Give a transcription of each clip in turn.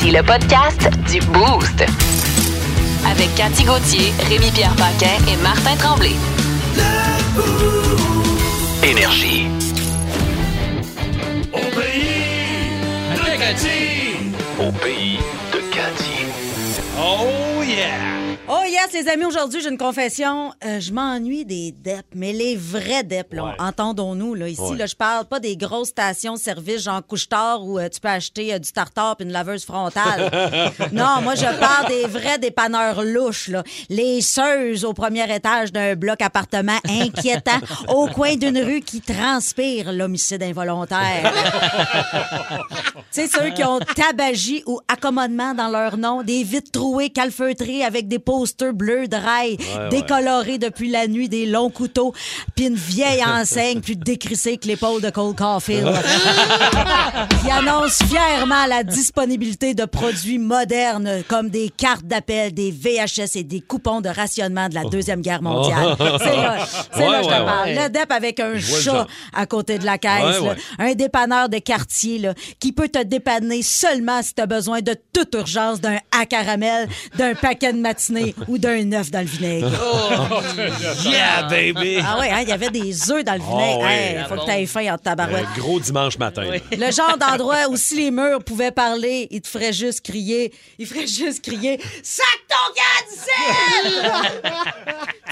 Voici le podcast du Boost. Avec Cathy Gauthier, Rémi-Pierre Paquin et Martin Tremblay. Énergie. Au pays de Cathy. Au pays de Cathy. Oh yeah! Oh yes, les amis, aujourd'hui, j'ai une confession. Euh, je m'ennuie des DEP, mais les vrais DEP, là, Ouais. entendons-nous. Là, ici, Ouais. là, je parle pas des grosses stations-service genre couche-tard où euh, tu peux acheter euh, du tartare puis une laveuse frontale. non, moi, je parle des vrais dépanneurs louches. Là. Les seuses au premier étage d'un bloc appartement inquiétant au coin d'une rue qui transpire l'homicide involontaire. C'est ceux qui ont tabagie ou accommodement dans leur nom, des vitres trouées, calfeutrées avec des posters bleus de rail, décolorés depuis la nuit, des longs couteaux, puis une vieille enseigne plus décrissée que l'épaule de Cole Caulfield. qui annonce fièrement la disponibilité de produits modernes comme des cartes d'appel, des VHS et des coupons de rationnement de la Deuxième Guerre mondiale. C'est là, c'est là que je te Ouais, ouais, parle. ouais. Le DEP avec un chat à côté de la caisse. Ouais, là. ouais. Un dépanneur de quartier là, qui peut te dépanner seulement si tu as besoin de toute urgence d'un à caramel, d'un paquet de matinée ou d'un œuf dans le vinaigre. Yeah, baby! Ah ouais, hein, il y avait des œufs dans le vinaigre. Oh, oui. Hey, faut que tu aies faim en tabarouette. Un gros dimanche matin. Le genre d'endroit où si les murs pouvaient parler, ils te feraient juste crier. Ils feraient juste crier Sac ton cancel!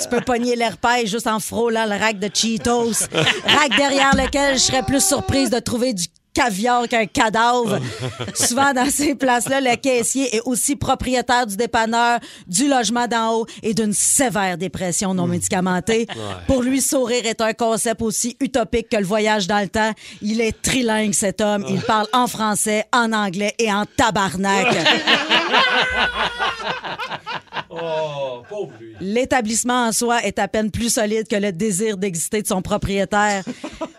tu peux pogner l'herpès juste en frôlant le rack de Cheetos. Rack derrière lequel je serais plus surprise de trouver du caviar qu'un cadavre. Souvent, dans ces places-là, le caissier est aussi propriétaire du dépanneur, du logement d'en haut et d'une sévère dépression non médicamentée. Pour lui, sourire est un concept aussi utopique que le voyage dans le temps. Il est trilingue, cet homme. Il parle en français, en anglais et en tabarnak. Oh, pauvre. L'établissement en soi est à peine plus solide que le désir d'exister de son propriétaire.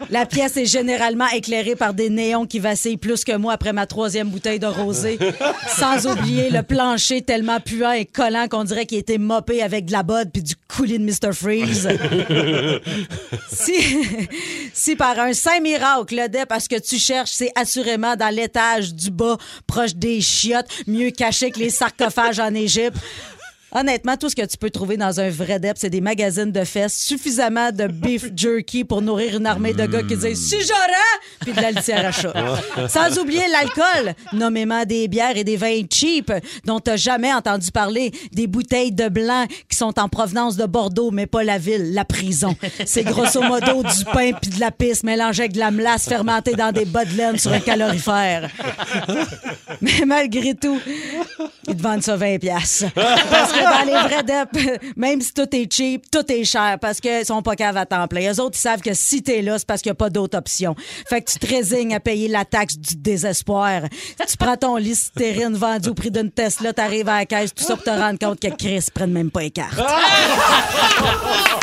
La pièce est généralement éclairée par des néons qui vacillent plus que moi après ma troisième bouteille de rosé. Sans oublier le plancher tellement puant et collant qu'on dirait qu'il été mopé avec de la bod puis du coulis de Mr. Freeze. si, si par un saint miracle, le dep, à ce que tu cherches, c'est assurément dans l'étage du bas, proche des chiottes, mieux caché que les sarcophages en Égypte. Honnêtement, tout ce que tu peux trouver dans un vrai DEP, c'est des magazines de fesses, suffisamment de beef jerky pour nourrir une armée de gars qui disent « Si j'aurais! » puis de la litière à chat. Sans oublier l'alcool, nommément des bières et des vins cheap dont t'as jamais entendu parler, des bouteilles de blanc qui sont en provenance de Bordeaux, mais pas la ville, la prison. C'est grosso modo du pain puis de la pisse mélangée avec de la melasse fermentée dans des bas de laine sur un calorifère. Mais malgré tout, ils te vendent ça 20 pièces. Dans les vrais même si tout est cheap, tout est cher parce qu'ils sont pas caves à temps plein. Eux autres, ils savent que si t'es là, c'est parce qu'il n'y a pas d'autre option. Fait que tu te résignes à payer la taxe du désespoir. Tu prends ton listérine vendu au prix d'une Tesla, t'arrives à la caisse, tout ça pour te rendre compte que Chris prenne même pas les cartes.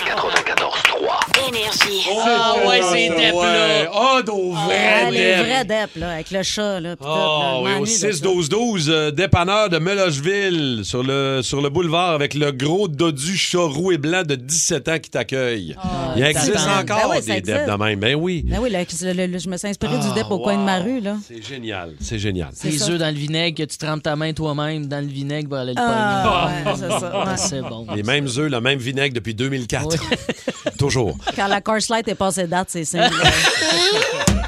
94.3. Énergie. Ah, ouais, c'est Dep, là. Oh, nos vrais Ah, les Dep. vrais DEP, là, avec le chat, là. Ah oui, au m'ennuie de ça. 6-12-12, euh, dépanneur de Melocheville, sur le, sur le boulevard, avec le gros dodu chat roux et blanc de 17 ans qui t'accueille. Il existe Ben encore des Dep de même. Ben oui. Ben oui, là, le- le- je me suis inspiré du DEP au coin de ma rue, là. C'est génial, c'est génial. Les œufs dans le vinaigre, que tu trempes ta main toi-même dans le vinaigre pour aller le Ah, pogner. ouais, c'est ça. ouais. Ah, C'est bon. Les mêmes œufs, le même vinaigre depuis 2004. Toujours. Quand la Coors Light est passée date, c'est simple.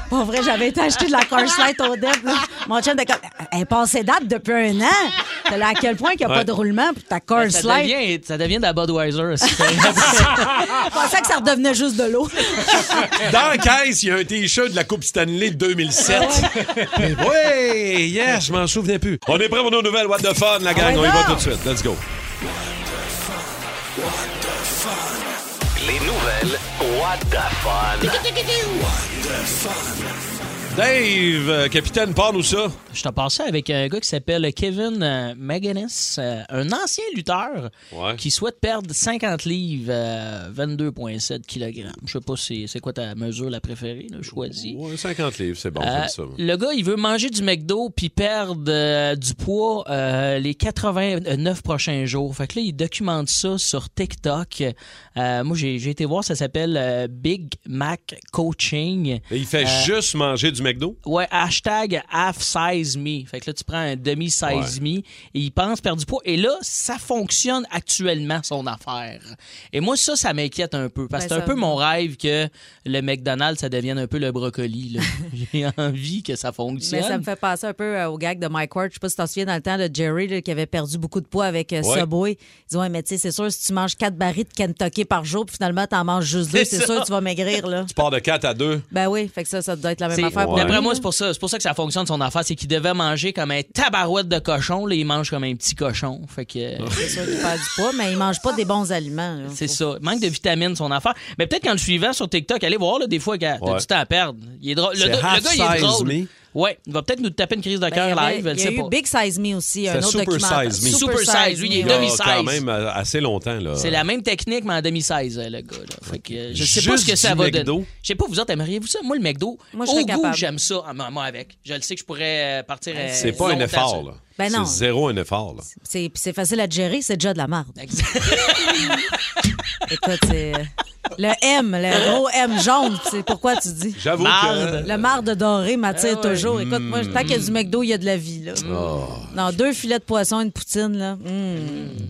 Pas vrai, j'avais été acheter de la Coors Light au DEP. là. Mon chum était comme, elle est passée date depuis un an. Là à quel point qu'il n'y a Ouais. pas de roulement pour ta Coors Ça Light. devient, ça devient de la Budweiser. aussi. Je pensais que ça redevenait juste de l'eau. Dans la caisse, il y a un T-shirt de la Coupe Stanley de 2007. oui, yes, je m'en souvenais plus. On est prêt pour nos nouvelles What the Fun, la gang. Ouais, On y va non. tout de suite. Let's go. Les nouvelles What the Fun? Dave, euh, capitaine, parle-nous ça. Je t'en passais avec un gars qui s'appelle Kevin euh, McGuinness, euh, un ancien lutteur Ouais. qui souhaite perdre 50 livres, euh, 22,7 kg. Je sais pas c'est c'est quoi ta mesure la préférée, là, choisie. Ouais, 50 livres, c'est bon, Euh, ça. le gars, il veut manger du McDo puis perdre euh, du poids euh, les 89 prochains jours. Fait que là, il documente ça sur TikTok. Moi, j'ai été voir, ça s'appelle Big Mac Coaching. Et il fait juste manger du McDo? Ouais, hashtag half size me. Fait que là, tu prends un demi size me et il pense perdre du poids. Et là, ça fonctionne actuellement, son affaire. Et moi, ça, ça m'inquiète un peu. Parce que Ben, c'est un peu mon rêve que le McDonald's, ça devienne un peu le brocoli. J'ai envie que ça fonctionne. Mais ça me fait passer un peu euh, au gag de Mike Ward. Je sais pas si tu t'en souviens dans le temps de Jerry là, qui avait perdu beaucoup de poids avec euh, Ouais. Subway. Il dit Ouais, mais tu sais, c'est sûr, si tu manges quatre barils de Kentucky par jour, puis finalement, t'en manges juste deux, C'est sûr, tu vas maigrir, là. Tu pars de 4 à 2. Ben oui, fait que ça, ça doit être la même affaire. pour Ouais. D'après moi, c'est pour ça. C'est pour ça que ça fonctionne son affaire. C'est qu'il devait manger comme un tabarouette de cochon. Là, il mange comme un petit cochon. Fait que. C'est sûr qu'il perd du poids, mais il mange pas des bons aliments. là. C'est ça. Manque de vitamines, son affaire. Mais peut-être qu'en le suivant sur TikTok, allez voir, là, des fois, t'as Ouais. du temps à perdre. Il est drôle. Le, C'est gars- le half gars, il est drôle. me. Ouais, il va peut-être nous taper une crise de Ben, cœur live, Il y a eu pas. Big Size Me aussi, un C'est autre Super documentaire. Size Me. Super Size, lui, il est demi-size. quand même euh, assez longtemps. là. C'est la même technique, mais en demi-size, le gars. Là. Fait que, euh, je sais Juste pas ce que ça va McDo? donner. Je sais pas, vous autres, aimeriez-vous ça? Moi, le McDo, Moi, au goût, j'aime ça. Ah, moi, avec. Je le sais que je pourrais euh, partir. euh, C'est pas un effort. là. Ben non. C'est zéro un effort. Là. C'est puis c'est facile à gérer, c'est déjà de la merde. Exact. Écoute, c'est. euh, Le M, le gros M jaune, c'est pourquoi tu dis? J'avoue Marde. que... Le marde doré m'attire Ah ouais. toujours. Écoute, moi, tant qu'il y a du McDo, il y a de la vie. Là. Oh. Non, deux filets de poisson, une poutine. là. Hum.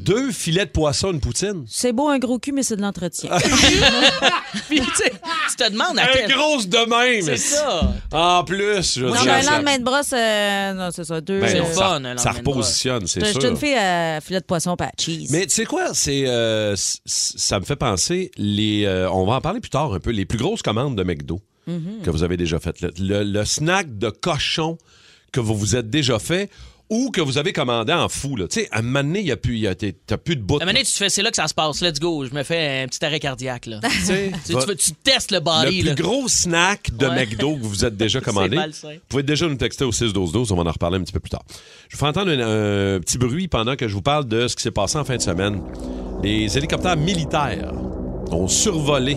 Deux filets de poisson, une poutine? C'est beau un gros cul, mais c'est de l'entretien. Puis, tu sais, tu te demandes à Un quel. grosse de même. C'est ça. En plus, je veux non, dire, mais un ça- lendemain de brosse, euh, non, c'est ça. Deux. Ben C'est le ça, fun, un ça repositionne, c'est Je sûr. suis une fille à filet de poisson cheese. Mais tu sais quoi, c'est euh, ça me fait penser les euh, on va en parler plus tard un peu les plus grosses commandes de McDo Mm-hmm. que vous avez déjà faites le, le- le snack de cochon que vous vous êtes déjà fait ou que vous avez commandé en fou là. Tu sais à un moment donné, il y a plus y a- t'as plus de bout. À un moment donné, tu te fais, c'est là que ça se passe. Let's go. Je me fais un petit arrêt cardiaque, là. Tu sais, tu, va- tu, tu testes le le body, plus là. gros snack de Ouais. McDo que vous vous êtes déjà commandé. Vous pouvez déjà nous texter au 6 12 12, on va en reparler un petit peu plus tard. Je vous fais entendre un, un petit bruit pendant que je vous parle de ce qui s'est passé en fin de semaine. Les hélicoptères militaires ont survolé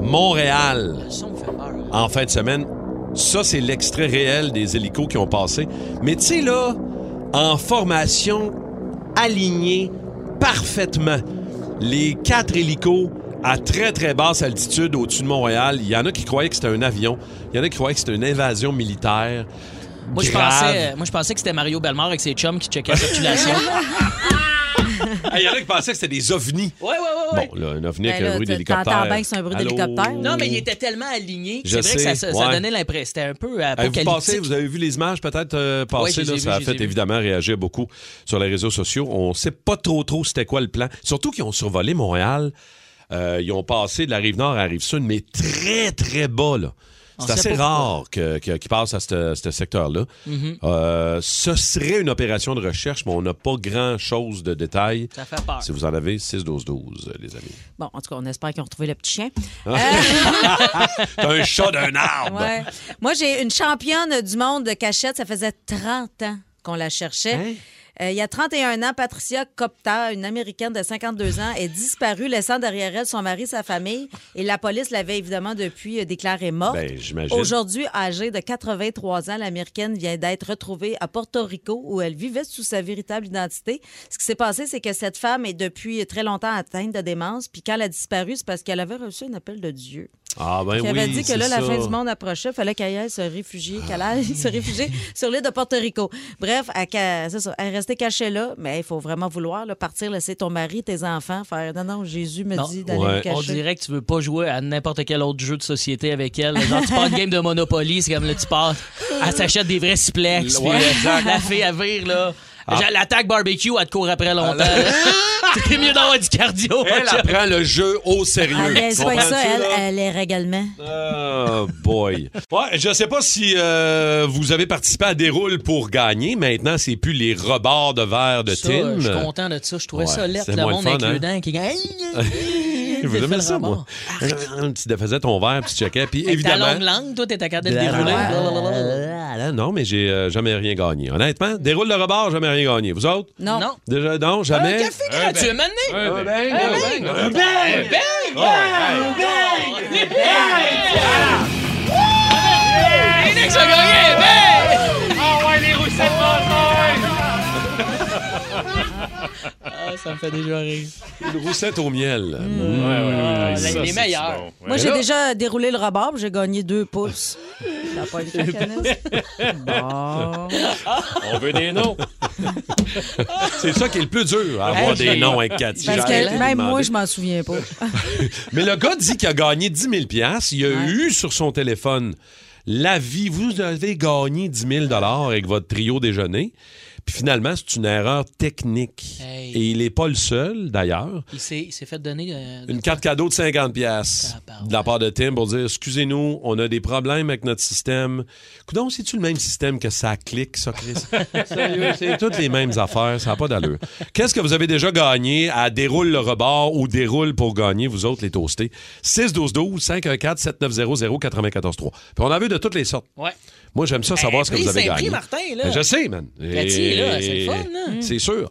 Montréal Le son me fait peur. en fin de semaine. Ça, c'est l'extrait réel des hélicos qui ont passé. Mais tu sais, là, en formation alignée parfaitement. Les quatre hélicos à très, très basse altitude au-dessus de Montréal. Il y en a qui croyaient que c'était un avion. Il y en a qui croyaient que c'était une invasion militaire. Moi, je pensais, moi, je pensais que c'était Mario Belmort avec ses chums qui checkaient la circulation. Il y en a qui pensaient que c'était des ovnis. ouais, ouais, ouais, ouais. Bon, là, un ovni Ben avec un bruit d'hélicoptère. t'entends bien que c'est un bruit d'hélicoptère. Non, mais il était tellement aligné que c'est vrai que ça, donnait l'impression. C'était un peu apocalyptique. passé, vous avez vu les images peut-être euh, passer, Ouais, là, ça a fait évidemment réagir beaucoup sur les réseaux sociaux. On sait pas trop trop c'était quoi le plan. Surtout qu'ils ont survolé Montréal. Euh, ils ont passé de la rive nord à la rive sud, mais très très bas là. C'est assez rare que- que- qu'ils passent à ce secteur-là. Mm-hmm. Euh, ce serait une opération de recherche, mais on n'a pas grand-chose de détails. Ça fait peur. Si vous en avez, 6-12-12, euh, les amis. Bon, en tout cas, on espère qu'ils ont retrouvé le petit chien. T'as un chat d'un arbre! Ouais. Moi, j'ai une championne du monde de cachette. Ça faisait 30 ans qu'on la cherchait. Hein? Euh, il y a 31 ans, Patricia Copta, une Américaine de 52 ans, est disparue, laissant derrière elle son mari, sa famille. Et la police l'avait évidemment depuis euh, déclarée morte. Ben, j'imagine. Aujourd'hui, âgée de 83 ans, l'Américaine vient d'être retrouvée à Porto Rico où elle vivait sous sa véritable identité. Ce qui s'est passé, c'est que cette femme est depuis très longtemps atteinte de démence. Puis quand elle a disparu, c'est parce qu'elle avait reçu un appel de Dieu. Ah ben qui oui, avait dit que là, la ça. fin du monde approchait, il fallait qu'elle aille se réfugier, qu'elle aille se réfugier sur l'île de Porto Rico. Bref, elle, ça, elle est restée cachée là, mais il faut vraiment vouloir là, partir, laisser ton mari, tes enfants, faire non, non, Jésus me Non. dit d'aller Ouais. me cacher. On dirait que tu veux pas jouer à n'importe quel autre jeu de société avec elle. Genre, tu pars une game de Monopoly, c'est comme là, tu pars, elle s'achète des vrais suplex. Ouais, puis, euh. La fille à vire, là. Ah. L'attaque barbecue, elle te court après longtemps. là. C'est mieux d'avoir du cardio. Elle chum. apprend le jeu au sérieux. Elle Comprends-tu, ça, elle, elle est régalement. Oh boy. Ouais, je sais pas si euh, vous avez participé à des roules pour gagner. Maintenant, c'est plus les rebords de verre de Ça, Tim. Je suis content de ça. Je trouvais Ouais, ça lettre, le monde fun, avec hein? le dent qui gagne. Je le ça, moi. Tu défaisais ton verre, puis tu checkais. Puis Avec ta évidemment. longue langue, toi, t'étais capable de le dérouler. Non, mais j'ai euh, jamais rien gagné. Honnêtement, déroule le rebord, jamais rien gagné. Vous autres? Non. Non. Déjà, non, jamais? Un café gratuit, maintenant. Un ben, bang, un un bang, bang, un un bang. A gagné, ben! Ah ouais, les roussettes Ah, ça me fait déjà rire. Une roussette au miel. Ouais, ouais, ouais. les- Ça, les meilleurs. bon. Moi, j'ai déjà déroulé le rebord, puis j'ai gagné deux pouces. Ça n'a pas été canis. Bon. On veut des noms. C'est ça qui est le plus dur, à avoir Hey, des noms avec Cathy. Parce que même moi, je m'en souviens pas. Mais le gars dit qu'il a gagné 10 000 Il a Ouais. eu sur son téléphone l'avis. Vous avez gagné 10 000 avec votre trio déjeuner. Puis finalement, c'est une erreur technique. Hey. Et il n'est pas le seul, d'ailleurs. Il s'est fait donner. euh, Une carte cadeau de 50 pièces de la part de Tim pour dire excusez-nous, on a des problèmes avec notre système. Coudon, c'est-tu le même système que ça clique, ça, Chris? C'est toutes les mêmes affaires, ça n'a pas d'allure. Qu'est-ce que vous avez déjà gagné à déroule le rebord ou déroule pour gagner, vous autres, les toastés? 6-12-12-514-7900-943. Puis on en a vu de toutes les sortes. Ouais. Moi, j'aime ça savoir Hey, ce que vous avez gagné. Martin, là. Ben, je sais, man. Cathy, là, c'est le fun, là. C'est sûr.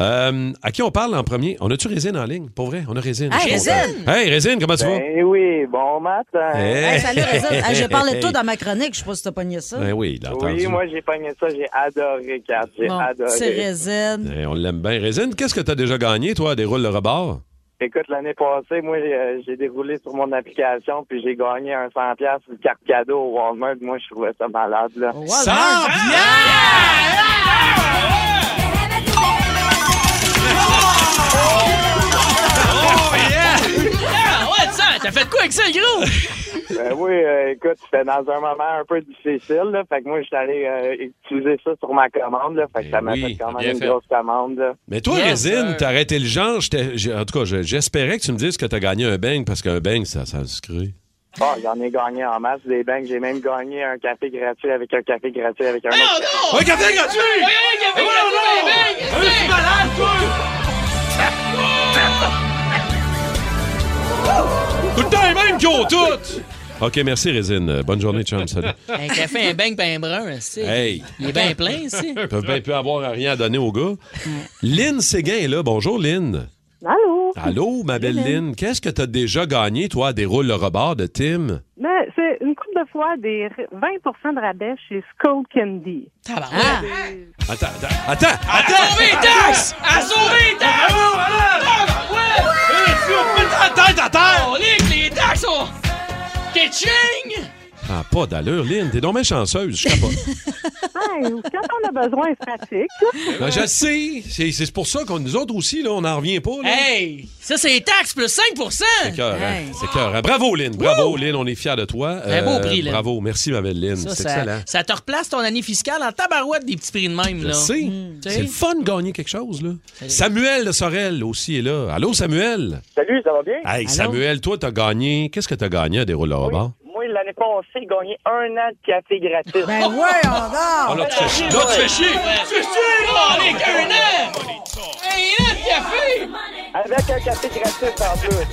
Euh, à qui on parle en premier? On a-tu Résine en ligne? Pour vrai, on a Résine. Hey. Résine! Hey, Résine, comment tu vas? Ben oui, bon matin. Hey. Hey, salut, Résine. Hey, je parlais de toi dans ma chronique. Je sais pas si t'as pogné ça. Ben oui, il a entendu. Oui, moi j'ai pogné ça, j'ai adoré, Kat, j'ai Bon, adoré. c'est Résine. Eh, on l'aime bien. Résine, qu'est-ce que tu as déjà gagné, toi, à déroule le rebord? Écoute, l'année passée, moi euh, j'ai déroulé sur mon application, puis j'ai gagné un 100 pièces de carte cadeau au Walmart. Moi, je trouvais ça malade, là. Ça Ah, ouais, ça, t'as fait quoi avec ça, gros? Ben oui, euh, écoute, c'était dans un moment un peu difficile, là. Fait que moi, j'étais allé euh, utiliser ça sur ma commande, là. Fait que Ben ça m'a oui, fait quand même une fait. grosse commande, là. Mais toi, Yes, Résine, t'as arrêté le genre. En tout cas, je- j'espérais que tu me dises que tu as gagné un bang parce qu'un bang, ça, ça se crée. Ah, j'en ai gagné en masse des banques. J'ai même gagné un café gratuit avec un café gratuit avec un Oh autre. non! Un café gratuit! Tout le temps les mêmes qui ont toutes! OK, merci, Résine. Bonne journée, chum. Salut. Un café, un bang, un brun, c'est. Hey! Il est bien plein, ici. Ils peuvent bien plus avoir rien à donner aux gars. Lynn Séguin est là. Bonjour, Lynn. Allô? Allô, ma belle Lynn. Qu'est-ce que tu as déjà gagné, toi, à déroule le rebord de Tim? Ben, c'est une de fois des r- 20% de rabais chez Skull Candy. Ah, Attends, attends, attends! À sauver les taxes! À sauver les taxes! Ouais! Tête à terre! On lit que les taxes sont. Ketching! Ah, pas d'allure, Lynn. T'es donc bien chanceuse, je capote. Hey, quand on a besoin, c'est pratique. Ben, je sais. C'est c'est pour ça qu'on nous autres aussi, là, on n'en revient pas. Là. Hey! Ça, c'est les taxes plus 5 C'est cœur, hein? C'est cœur. hein? Bravo, Lynn. Bravo, Lynn. On est fiers de toi. Euh, Un beau prix, Lynn. Bravo. Merci, ma belle Lynn. Ça, C'est ça, excellent. ça te replace ton année fiscale en tabarouette des petits prix de même. Je là. sais. Tu sais? C'est le fun de gagner quelque chose, là. Samuel de Sorel aussi est là. Allô, Samuel? Salut, ça va bien? Hey, Samuel, toi, t'as gagné. Qu'est-ce que t'as gagné à rebord? Moi, l'année gagné un an de café gratuit. Ben ouais, on Oh, dort. là, tu fais chier. Là, tu fais chier. Tu fais chier, est qu'un an! Un an de café! Avec un café gratuit en plus.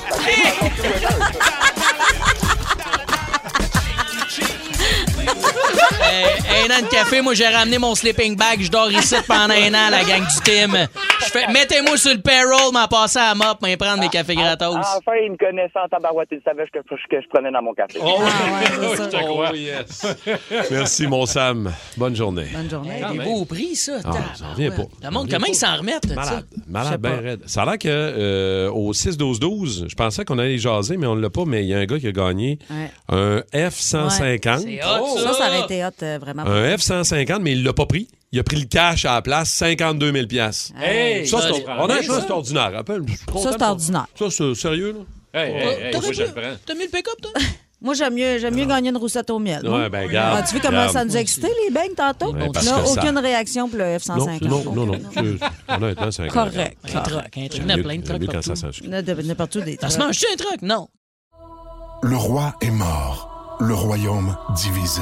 Hey, un an de café, moi j'ai ramené mon sleeping bag, je dors ici pendant un an, la gang du team. Fais, mettez-moi sur le payroll, m'en passer à la mop, m'en prendre mes cafés gratos. Enfin, il me connaissait en tabarouette. Il savait que, que je prenais dans mon café. Oh, Ah, ouais, c'est ça. Oh, yes. Merci, mon Sam. Bonne journée. Bonne journée. Hey, des beaux prix, ça. Ah, ça en vient pas. Le monde, comment ils s'en remettent? Malade, malade, bien raide. Ça a l'air que euh, au 6-12-12, je pensais qu'on allait jaser, mais on ne l'a pas, mais il y a un gars qui a gagné Ouais. un F-150. C'est hot, ça. Ça, ça aurait été hot, euh, vraiment. Un F-150, mais il l'a pas pris. Il a pris le cash à la place, 52 000 piastres. Hey! Ça, c'est on a ça. ça, c'est ordinaire. Rappelle, Ça, c'est ordinaire. Ça, c'est sérieux, là? Hey, hey, hey, T'aurais moi, je pu- le prends. T'as mis le pick-up, toi? Moi, j'aime mieux, j'aime mieux gagner une roussette au miel. Ouais, ben. Ah, tu vois comment ça nous a excité, les beignes, tantôt? Ouais, On n'a ça- aucune réaction pour le Non, F-150. non, non, non. C'est- Honnêtement, c'est. Correct. Un truck, un truc. Il y a plein de trucs ça partout. sent Il y en a de- N'importe où des Ça se trucs. mange-tu un truc? Non. Le roi est mort, le royaume divisé.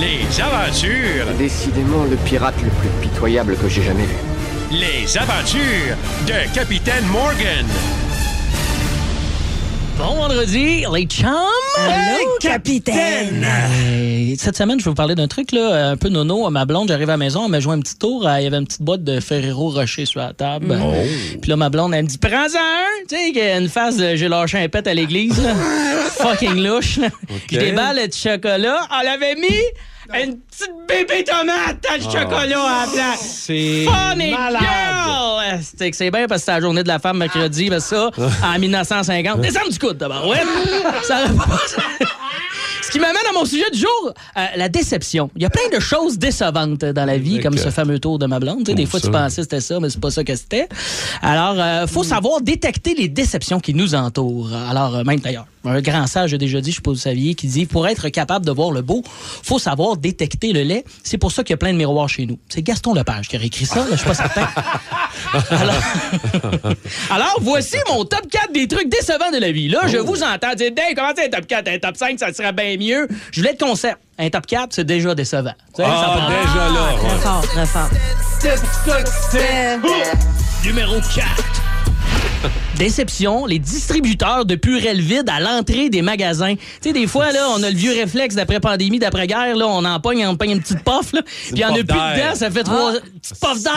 Les aventures, Décidément le pirate le plus pitoyable que j'ai jamais vu. les aventures de Capitaine Morgan. Bon vendredi, les chums! Allô, capitaine! Cette semaine, je vais vous parler d'un truc là, un peu nono. Ma blonde, j'arrive à la maison, elle m'a joué un petit tour. Il y avait une petite boîte de Ferrero Rocher sur la table. Puis là, ma blonde, elle me dit Prends-en un! Tu sais, qu'il y a une face de j'ai lâché un pet à l'église. là. Fucking louche. là. Je déballe le chocolat. Elle avait mis une petite bébé tomate dans le chocolat à la place. C'est Funny girl! C'est que c'est bien parce que c'est la journée de la femme mercredi, mais ça, en 1950. Descends du coude d'abord, ouais! Ça aurait pas passé. Ce qui m'amène à mon sujet du jour, euh, la déception. Il y a plein de choses décevantes dans la vie, comme ce fameux tour de ma blonde. Des fois, tu pensais que c'était ça, mais c'est pas ça que c'était. Alors, euh, faut savoir détecter les déceptions qui nous entourent. Alors, euh, même d'ailleurs, un grand sage a déjà dit, je sais pas si vous saviez, qui dit, pour être capable de voir le beau, faut savoir détecter le laid. C'est pour ça qu'il y a plein de miroirs chez nous. C'est Gaston Lepage qui a écrit ça, là, je suis pas certain. Alors, alors, voici mon top 4 des trucs décevants de la vie. Là, je vous entends dire, Dave, comment c'est un top 4? Un top 5, ça serait bien mieux. Je voulais le concept. Un top 4, c'est déjà décevant. Tu sais, ça Ah, prend- déjà là. Très ouais. fort, très fort. Numéro 4. Déception, les distributeurs de purelles vides à l'entrée des magasins. Tu sais, des fois, là, on a le vieux réflexe d'après-pandémie, d'après-guerre, là, on en pogne, on pogne une petite puff, là. Puis en a plus dedans, ça fait trois petites puffs d'air.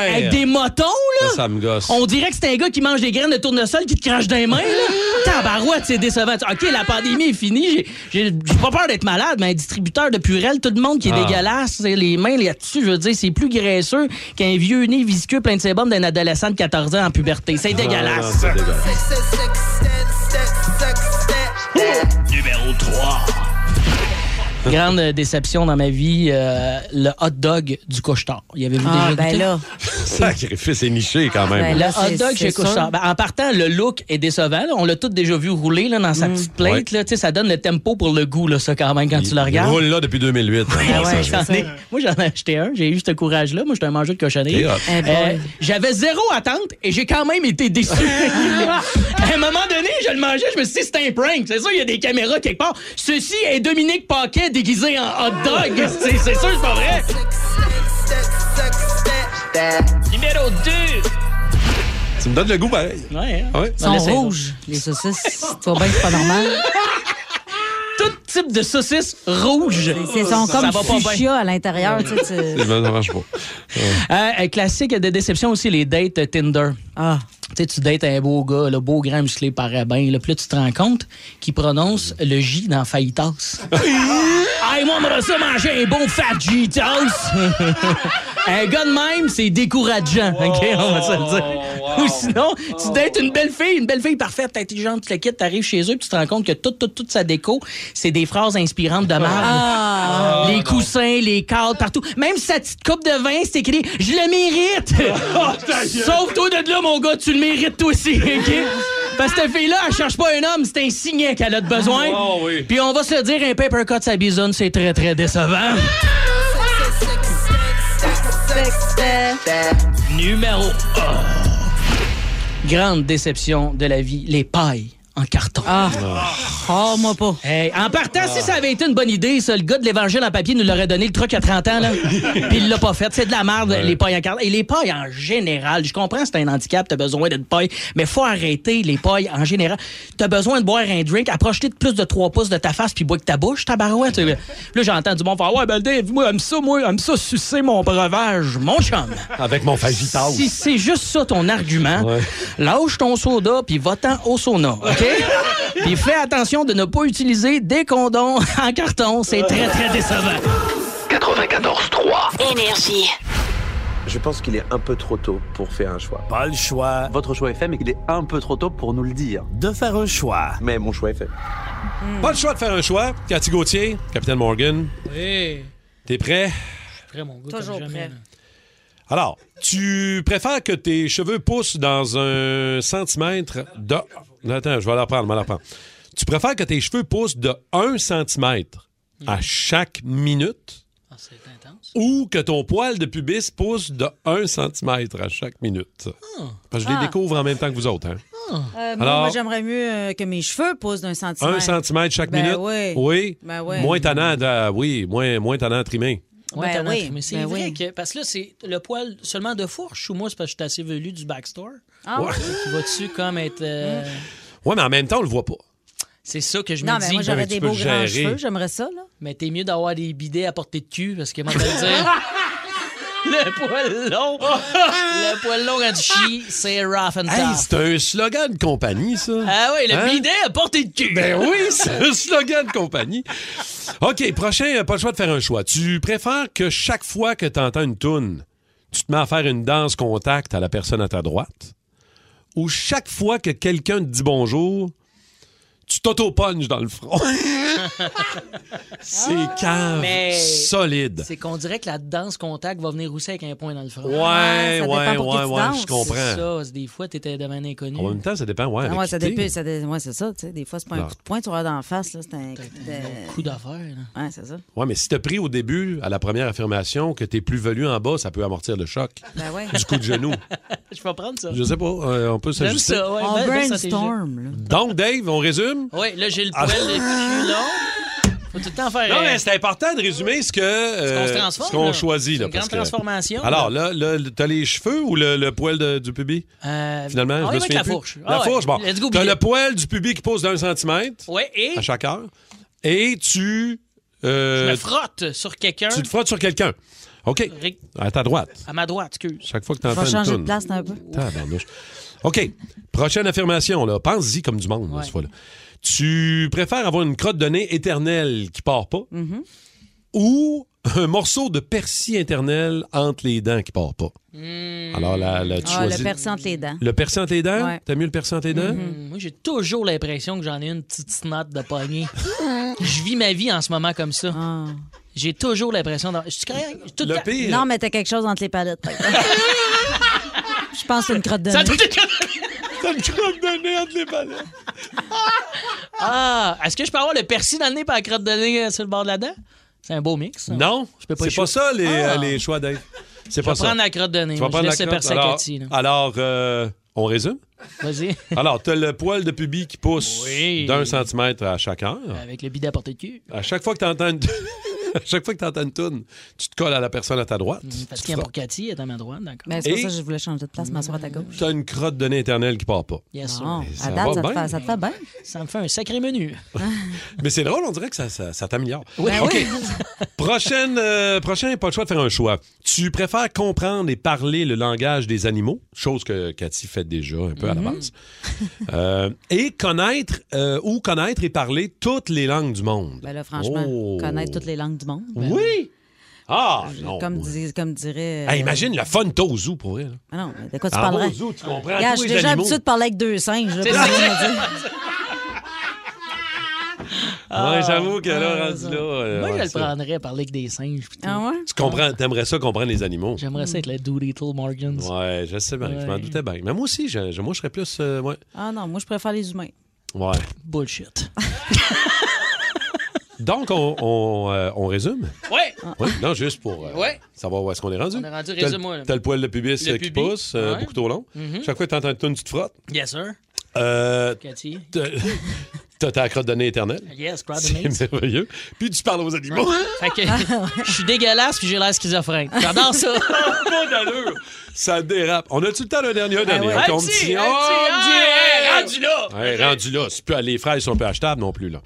Avec, avec des motons, là. Ça, ça me gosse. On dirait que c'est un gars qui mange des graines de tournesol qui te crache dans les mains, là. Tabarouette, c'est décevant. OK, la pandémie est finie. J'ai- pas peur d'être malade, mais un distributeur de purelles, tout le monde qui est Ah. dégueulasse, les mains là-dessus, je veux dire, c'est plus graisseux qu'un vieux nez visqueux plein de sébum d'un adolescent de 14 ans en puberté. C'est Ah, non, dégueulasse. c'est dégueulasse. Numéro Grande déception dans ma vie, euh, le hot dog du couche-tard. Il y avait vu Ah, déjà ben goûté? là. Sacrifice est niché quand même. Ben Le là, hot dog chez. Couche-Tard. Ben, en partant, le look est décevant. là. On l'a tous déjà vu rouler là, dans sa Mm. petite plate. Ouais. là. Ça donne le tempo pour le goût, là, ça, quand même, quand tu le Il regardes. roule là depuis 2008. Ah ouais, J'en c'est ai- moi, j'en ai acheté un. J'ai eu ce courage-là. Moi, j'étais un mangeur de cochonnerie. Eh. Euh, J'avais zéro attente et j'ai quand même été déçu. à un moment donné, je le mangeais, je me suis dit, c'est un prank. C'est sûr, il y a des caméras quelque part. Ceci est Dominique Paquet déguisé en hot dog. C'est c'est sûr, c'est pas vrai. Numéro 2. Tu me donnes le goût pareil. Ouais, hein? Ouais. Ils sont rouges, les saucisses. Tu vois bien que c'est pas normal. Tout type de saucisses rouges. Ils sont Ça comme va pas fuchsia à l'intérieur. tu sais, tu- Ça marche pas. Euh, un classique de déception aussi, les dates Tinder. Ah. Tu sais, tu dates un beau gars, le beau grand musclé paraît bien. Là, puis là, tu te rends compte qu'il prononce le J dans fajitas. hey, moi, j'aimerais ça manger un bon fat Jitas. un gars de même, c'est décourageant. OK, on va se le dire. Ou sinon, tu dates une belle fille, une belle fille parfaite, intelligente, tu la quittes, t'arrives chez eux, puis tu te rends compte que toute, toute, toute sa déco, c'est des phrases inspirantes de marde. Ah. les coussins, les cadres, partout. Même sa petite coupe de vin, c'est écrit « Je le mérite! Sauf toi de là, mon gars, tu le mérites toi aussi, OK? Parce que cette fille-là, elle cherche pas un homme, c'est un signet qu'elle a de besoin. Oh oui. Puis on va se le dire, un paper cut sa bisoune, c'est très, très décevant. Numéro 1. Grande déception de la vie, les pailles en carton. Ah. Oh, moi pas. Hey, en partant, si ça avait été une bonne idée, ça, le gars de l'Évangile en papier nous l'aurait donné le truc à 30 ans, là. Puis il l'a pas fait. C'est de la merde, les pailles en carton. Et les pailles en général, je comprends, c'est un handicap, t'as besoin d'une paille, mais faut arrêter les pailles en général. T'as besoin de boire un drink, approche-toi de plus de 3 pouces de ta face, puis bois que ta bouche, ta barouette. Là, j'entends du monde faire, ouais, ben, Dave, moi, aime ça, moi, aime ça sucer mon breuvage, mon chum. Avec mon fajitas. Si c'est juste ça ton argument, Ouais. lâche ton soda puis va-t'en au sauna, OK? puis fais attention de ne pas utiliser des condoms en carton, c'est très très décevant. 94.3. Énergie. Je pense qu'il est un peu trop tôt pour faire un choix. Pas le choix Votre choix est fait, mais qu'il est un peu trop tôt pour nous le dire. de faire un choix. Mais mon choix est fait. Pas le choix de faire un choix. Cathy Gauthier, Capitaine Morgan, Oui, t'es prêt? très mon gars, Toujours jamais, prêt. Alors, tu préfères que tes cheveux poussent dans un centimètre de... Attends, je vais la reprendre, je vais la reprendre. Tu préfères que tes cheveux poussent de 1 centimètre à chaque minute Ah, c'est intense. ou que ton poil de pubis pousse de 1 centimètre à chaque minute? Parce que je les Ah. découvre en même temps que vous autres. Hein? Euh, moi, Alors- moi, j'aimerais mieux euh, que mes cheveux poussent d'un centimètre. Un centimètre chaque Ben minute? oui. Oui. Ben oui. Moins tannant, oui, moins, moins tannant à trimer. Ouais, Ben oui, Mais c'est ben vrai oui. que. Parce que là, c'est le poil seulement de fourche ou moi, c'est parce que je suis assez velu du backstore? Ah ouais? Qui va dessus comme être. euh, Ouais, mais en même temps, on le voit pas. C'est ça que je Non, me mais dis. moi, j'aurais des peux beaux le grands gérer. cheveux. J'aimerais ça, là. Mais t'es mieux d'avoir des bidets à portée de cul parce que, moi, le dire. le poil long. le poil long quand tu chies, c'est rough and Hey, tough. c'est un slogan de compagnie, ça. Ah oui, le Hein? bidet à portée de cul. Ben oui, c'est un slogan de compagnie. OK, prochain, euh, pas le choix de faire un choix. Tu préfères que chaque fois que tu entends une toune, tu te mets à faire une danse contact à la personne à ta droite? Ou chaque fois que quelqu'un te dit bonjour, tu t'auto-punches dans le front? c'est cave Mais- solide. C'est qu'on dirait que la danse contact va venir aussi avec un point dans le front. Ouais, ça ouais, ouais, tu ouais, je comprends. C'est ça, des fois, t'étais devant un inconnu. En même temps, ça dépend, ouais. Ah ouais, ça dépend. Ça dé- Ouais, c'est ça. Tu sais, des fois, c'est pas un Non. coup de poing, tu vas dans la face. là, C'est un coup de... Coup d'affaire. Ouais, c'est ça. Ouais, mais si t'as pris au début, à la première affirmation, que t'es plus velu en bas, ça peut amortir le choc Ben ouais. du coup de genou. Je vais prendre ça. Je sais pas, euh, on peut J'aime s'ajuster. ça, ouais. On belle stratégie. brainstorm, là. Donc, Dave, on résume? Oui, là, j'ai le Ah. poil de cul long. Faut tout le temps faire. Non, euh, mais c'est important de résumer ce que euh, ce qu'on se transforme. ce qu'on là. choisit. C'est Là, une parce grande que- transformation. Alors, là. là, t'as les cheveux ou le, le poil de- du pubis? Euh, Finalement, on je y me va avec souviens la plus. fourche. La Ah ouais. fourche, bon. Let's go, T'as Billy. le poil du pubis qui pousse d'un centimètre Ouais, et à chaque heure. Et tu... euh, je me frotte sur quelqu'un. tu te frottes sur quelqu'un. OK. Rick, À ta droite. À ma droite, excuse. Chaque fois que On t'entends va une changer de toune. place un peu. Tabarnouche. OK. Prochaine affirmation, là. Pense-y comme du monde, là, cette fois-là. Tu préfères avoir une crotte de nez éternelle qui part pas Mm-hmm. ou un morceau de persil éternel entre les dents qui part pas? Hmm. Alors, là, là, tu Ah, choisis... le persil entre les dents. Le persil entre les dents? Ouais. T'as mieux le persil entre les dents? Hum, Moi, j'ai toujours l'impression que j'en ai une petite snot de poignée. Je vis ma vie en ce moment comme ça. Ah. J'ai toujours l'impression. d'en- Je suis correct. Tout Le pire... Non, mais t'as quelque chose entre les palettes. Je pense que c'est une crotte de Ça nez. T'as une crotte de nez entre les palettes. Ah, est-ce que je peux avoir le persil dans le nez et la crotte de nez euh, sur le bord de la dent? C'est un beau mix. ça. Non, Je peux pas c'est pas échouer. ça les, Ah. euh, les choix Dave. C'est Je pas ça. prendre la crotte de nez. Tu vas Je prendre la laisse le crotte. persil à Alors, Cathy, là. alors euh, on résume? Vas-y. Alors, t'as le poil de pubis qui pousse Oui. d'un centimètre à chaque heure. Avec le bidet à portée de cul. À chaque fois que t'entends une... à chaque fois que t'entends une toune, tu te colles à la personne à ta droite. Parce Tu qu'il y a pour Cathy, elle est à ma droite, d'accord. Mais c'est pour Et- ça que je voulais changer de place, m'asseoir à ta gauche? T'as une crotte de nez éternelle qui part pas. Sir. Bon, ça à va date, ça te, bien. fait, ça te fait bien. Ça me fait un sacré menu. Mais c'est drôle, on dirait que ça, ça, ça t'améliore. Ben OK. oui. Prochaine, euh, prochain, pas le choix de faire un choix. Tu préfères comprendre et parler le langage des animaux, chose que Cathy fait déjà un peu à Mm-hmm. l'avance, euh, et connaître euh, ou connaître et parler toutes les langues du monde? Ben là, franchement, Oh. connaître toutes les langues du monde. ben, Oui! Ah, non. Comme, dis- comme dirait. euh, Hey, imagine le fun t'as au zoo pour vrai. Ah non, mais de quoi tu En parlerais? au zoo, tu comprends Regarde, je suis déjà animaux. habituée de parler avec deux singes. là, dire. ouais, j'avoue que là, Ah, rendu là. euh, Moi, ouais, je le prendrais parler avec des singes. Ah ouais? Tu comprends, t'aimerais ça comprendre les animaux. J'aimerais ça être le Doolittle Morgans. Ouais, je sais bien, je m'en doutais bien. Mais moi aussi, je, je- moi, je serais plus. euh, ouais. Ah non, moi, je préfère les humains. ouais. Bullshit. Donc, on, on, euh, on résume? Ouais! Oui, non, juste pour euh, Ouais. savoir où est-ce qu'on est rendu. On est rendu, T'as le- résume-moi, là. T'as le poil de pubis Le euh, qui pubis, pousse, euh, ouais. beaucoup trop long. Mhm. Chaque fois que t'entends une toune, tu te frottes. Yes, sir. Euh, Cathy. t'as- T'as ta crotte de nez éternelle. Yes, crowd C'est mates. merveilleux. Puis tu parles aux animaux. Fait que je suis dégueulasse puis j'ai l'air schizophrène. J'adore ça. Pas d'allure. Ça dérape. On a-tu le temps d'un dernier? Un dernier? ouais. Petit, petit- un Oh, hey, rendu là. Ouais, rendu là. C'est plus- les fraises sont peu achetables non plus. là.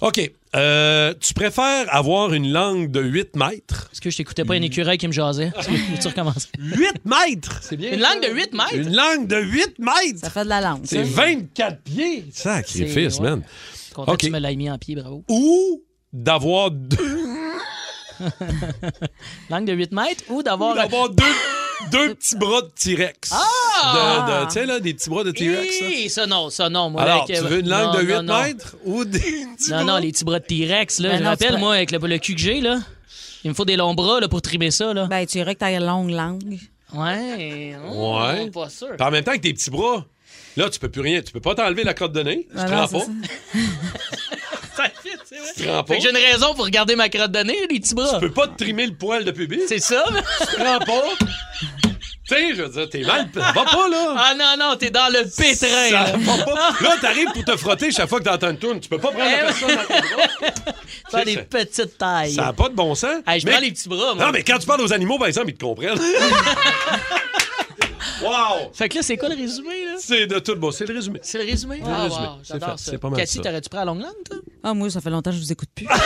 OK. Euh, tu préfères avoir une langue de 8 mètres? Est-ce que je t'écoutais pas un écureuil qui me jasait? Tu recommences. 8 mètres! C'est bien. Une langue de 8 mètres? Une langue de 8 mètres! Ça fait de la langue. C'est ça. 24 pieds! Sacrifice, ouais. man. Content OK. que tu me l'aies mis en pied, bravo. Ou d'avoir deux, Langue de 8 mètres ou d'avoir... d'avoir deux, deux petits bras de T-Rex. Ah! Tu sais, là, des petits bras de T-Rex. Hi, ça non, ça non. Moi, Alors, avec, tu euh, veux une langue non, de 8 non, non. mètres ou des petits Non, non, bras? les petits bras de T-Rex, là. Ben je non, rappelle, moi, avec le, le cul que j'ai, là. Il me faut des longs bras là, pour trimer ça. Là. Ben, tu dirais que t'as une longue langue. Ouais. oh, Ouais. Pas sûr. Puis en même temps, avec tes petits bras, là, tu peux plus rien. Tu peux pas t'enlever la crotte de nez. Tu Ah te non, rends pas. Ça fit, c'est vrai. Tu te rends pas. Fait que j'ai une raison pour regarder ma crotte de nez, les petits bras. Tu peux pas te trimer le poil de pubis. C'est ça, mais... Tu te rends pas? tu sais, je veux dire, t'es mal. Va pas, là. Ah non, non, t'es dans le pétrin. Ça là. va pas. Là, t'arrives pour te frotter chaque fois que t'entends une tourne. Tu peux pas prendre la Eh personne dans tes bras. Des petites tailles. Ça n'a pas de bon sens. Hey, je Mais- prends les petits bras, moi. Non, mais quand tu parles aux animaux, par exemple, ils te comprennent. wow! Fait que là, c'est quoi le résumé, là? C'est de tout. Bon, c'est le résumé. C'est le résumé? C'est le Ah, résumé. wow, C'est fait. ça. C'est pas mal Cathy, ça. t'aurais-tu pris à longue langue, toi? Ah, moi, ça fait longtemps que je vous écoute plus.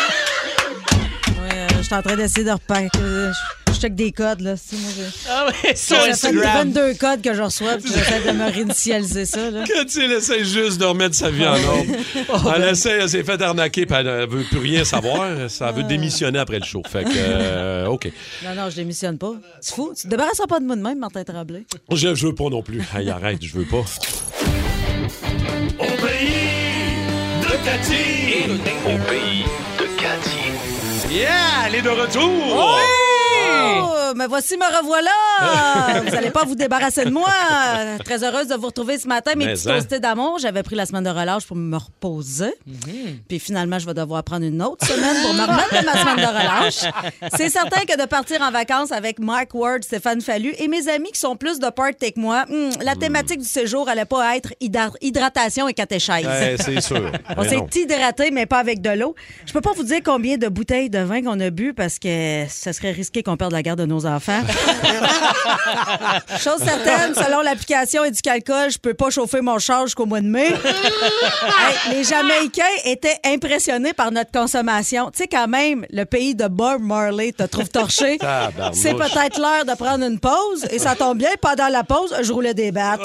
Ouais, euh, je suis en train d'essayer de repack. euh, je- check des codes, là. Si, moi, Ah ouais, ça fait 22 codes que je reçois, puis j'essaie de me réinitialiser ça, là. Cathy, elle essaie juste de remettre sa vie en ordre. Elle essaie, elle s'est fait arnaquer, puis elle ne veut plus rien savoir. Ça veut démissionner après le show. Fait que, euh, OK. Non, non, je démissionne pas. Tu fous? Tu te débarrasseras pas de moi de même, Martin Tremblay. Je, je veux pas non plus. Hey, arrête, je veux pas. De Cathy. Au pays de Cathy. Yeah! Elle est de retour! Oh, me voici, me revoilà! vous allez pas vous débarrasser de moi! Très heureuse de vous retrouver ce matin. Mes Mais petits hein. toastés d'amour, j'avais pris la semaine de relâche pour me reposer. Puis finalement, je vais devoir prendre une autre semaine pour me remettre de ma semaine de relâche. C'est certain que de partir en vacances avec Mark Ward, Stéphane Fallu et mes amis qui sont plus de party que moi, hmm, la thématique du séjour allait pas être hydra- hydratation et catéchèse. Ouais, c'est sûr. On Mais s'est non. hydraté, mais pas avec de l'eau. Je peux pas vous dire combien de bouteilles de vin qu'on a bu parce que ce serait risqué qu'on perde la garde de nos enfants. Chose certaine, selon l'application et du calcul, je peux pas chauffer mon char jusqu'au mois de mai. Hey, les Jamaïcains étaient impressionnés par notre consommation. Tu sais, quand même, le pays de Bob Marley te trouve torché. C'est peut-être l'heure de prendre une pause. Et ça tombe bien, pendant la pause, je roulais des battes.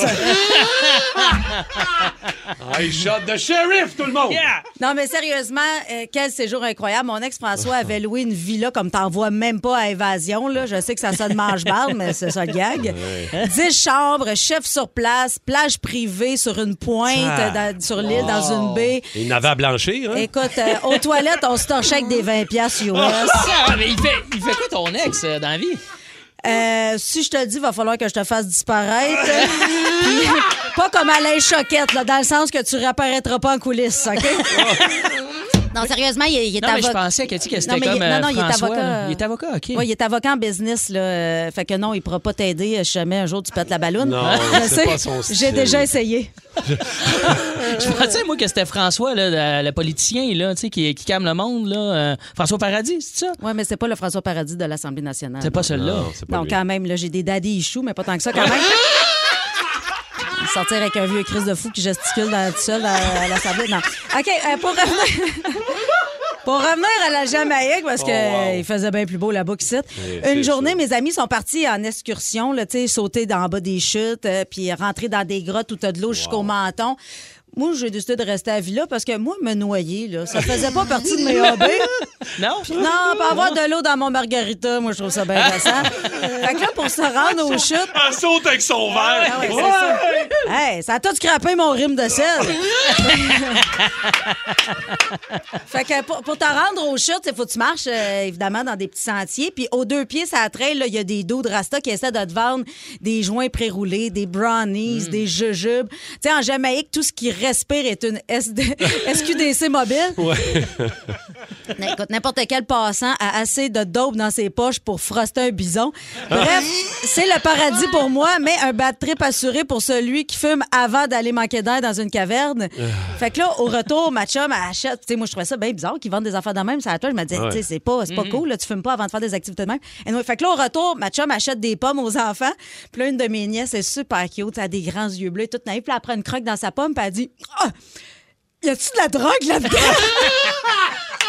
I shot the sheriff, tout le monde! Non, mais sérieusement, euh, quel séjour incroyable. Mon ex-François avait loué une villa comme t'en vois même pas à Évasion. Là. Je sais que ça sonne mange-barde, mais c'est ça le gag. 10 chambres, chef sur place, plage privée sur une pointe, Ah. dans- sur l'île, dans une baie. Il n'avait à blanchir, hein? Écoute, euh, aux toilettes, on se torchait avec des 20 piastres US. Ah, mais il fait, il fait quoi ton ex euh, dans la vie? Euh, si je te le dis, il va falloir que je te fasse disparaître. Puis, pas comme Alain Choquette, là, dans le sens que tu réapparaîtras pas en coulisses, OK? Non, sérieusement, il, il est Non, mais je avocat. pensais, Cathy, que c'était Non, mais il- comme euh, non, non, il est François, avocat. là. Il est avocat, OK. Oui, il est avocat en business, là. euh, fait que non, il pourra pas t'aider euh, si jamais un jour tu pètes la balloune. Non, Je sais, pas son J'ai style. déjà essayé. Je pensais, moi, que c'était François, là, le, le politicien, là, tu sais, qui, qui calme le monde, là. François Paradis, c'est ça? Oui, mais c'est pas le François Paradis de l'Assemblée nationale. C'est pas celui-là. Non, pas lui. quand même, là, j'ai des daddy issues, mais pas tant que ça, quand même. Sortir avec un vieux Chris de fou qui gesticule dans, tout seul à, à l'Assemblée. Non. OK, euh, pour revenir... Pour revenir à la Jamaïque, parce qu'il Oh, wow. faisait bien plus beau là-bas qu'ici. Une journée, mes amis sont partis en excursion, là, tu sauter dans bas des chutes, euh, puis rentrer dans des grottes où t'as de l'eau jusqu'au menton. Moi, j'ai décidé de rester à la villa parce que moi, me noyer, là, ça faisait pas partie de mes hobbies. Non? Non, pas avoir de l'eau dans mon margarita, moi, je trouve ça bien récent. fait que là, pour se rendre aux chutes. Elle saute avec son verre. Ah ouais, ça. Hey, ça a tout scrappé mon rime de sel. fait que pour, pour te rendre aux chutes, il faut que tu marches, euh, évidemment, dans des petits sentiers. Puis aux deux pieds, ça traîne, là, il y a des dos de Rasta qui essaient de te vendre des joints pré-roulés, des brownies, des jujubes. Tu sais, en Jamaïque, tout ce qui respire est une SD SQDC mobile. Écoute, n'importe quel passant a assez de dope dans ses poches pour froster un bison. Bref, c'est le paradis pour moi, mais un bad trip assuré pour celui qui fume avant d'aller manquer d'air dans une caverne. Fait que là, au retour, ma chum elle achète. Tu sais, moi, je trouvais ça bien bizarre qu'ils vendent des affaires de même. Ça à toi, je me disais, Ouais. tu sais, c'est pas, c'est pas cool, là, tu fumes pas avant de faire des activités de même. Anyway, fait que là, au retour, ma chum achète des pommes aux enfants. Puis là, une de mes nièces est super cute. Elle a des grands yeux bleus, toute naïve. Puis là, elle prend une croque dans sa pomme, puis elle dit, ah, y a-tu de la drogue là-dedans?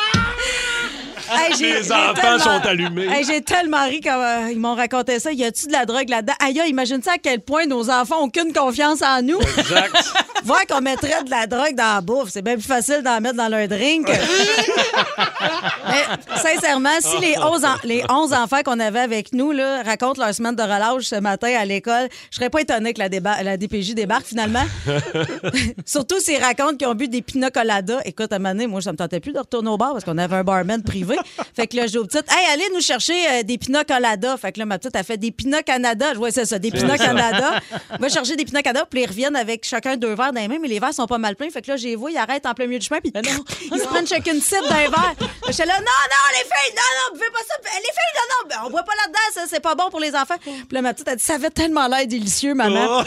Hey, Les enfants sont allumés. Hey, j'ai tellement ri quand euh, ils m'ont raconté ça. Y a-tu de la drogue là-dedans? Aïe, imagine ça à quel point nos enfants ont aucune confiance en nous? Exact. Voir qu'on mettrait de la drogue dans la bouffe, c'est bien plus facile d'en mettre dans leur drink. Mais sincèrement, si les 11, en- les 11 enfants qu'on avait avec nous là, racontent leur semaine de relâche ce matin à l'école, je serais pas étonnée que la, déba- la DPJ débarque finalement. Surtout s'ils racontent qu'ils ont bu des pina coladas. Écoute, à un moment donné, moi, ça me tentait plus de retourner au bar parce qu'on avait un barman privé. Fait que là, je dis aux petites, hey, allez nous chercher euh, des pina colada. Fait que là, ma petite a fait des pina canada. Je vois, c'est ça, des pina canada. Va chercher des pina canada, puis ils reviennent avec chacun deux verres dans les mains, mais les verres sont pas mal pleins. Fait que là, j'ai vu, ils arrêtent en plein milieu du chemin, puis ils se prennent chacune cible d'un verre. J'étais là, non, non, les filles, non, non, buvez pas ça. Les filles, non, non, ben, on boit pas là-dedans, ça, c'est pas bon pour les enfants. Puis là, ma petite a dit, ça avait tellement l'air délicieux, maman.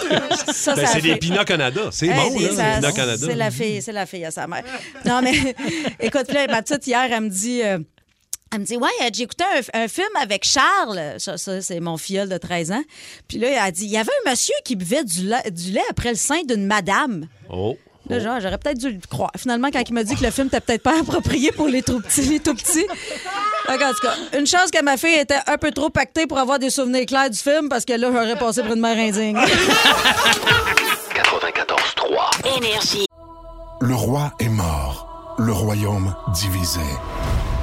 Ça, Ben, ça c'est des Pina Canada. C'est Hey, bon, là, Pina Canada. C'est la fille, c'est la fille à sa mère. Non, mais écoute, là, ma petite, hier, elle me dit. euh, elle me dit, ouais, j'ai écouté un, un film avec Charles. Ça, ça, c'est mon filleul de 13 ans. Puis là, elle a dit, il y avait un monsieur qui buvait du lait, du lait après le sein d'une madame. Oh. Là, genre, j'aurais peut-être dû le croire. Finalement, quand il m'a dit que le film était peut-être pas approprié pour les tout petits, les tout petits. Qu'en tout cas, une chance que ma fille était un peu trop pactée pour avoir des souvenirs clairs du film, parce que là, j'aurais passé pour une mère indigne. 94.3. Énergie. Le roi est mort, le royaume divisé.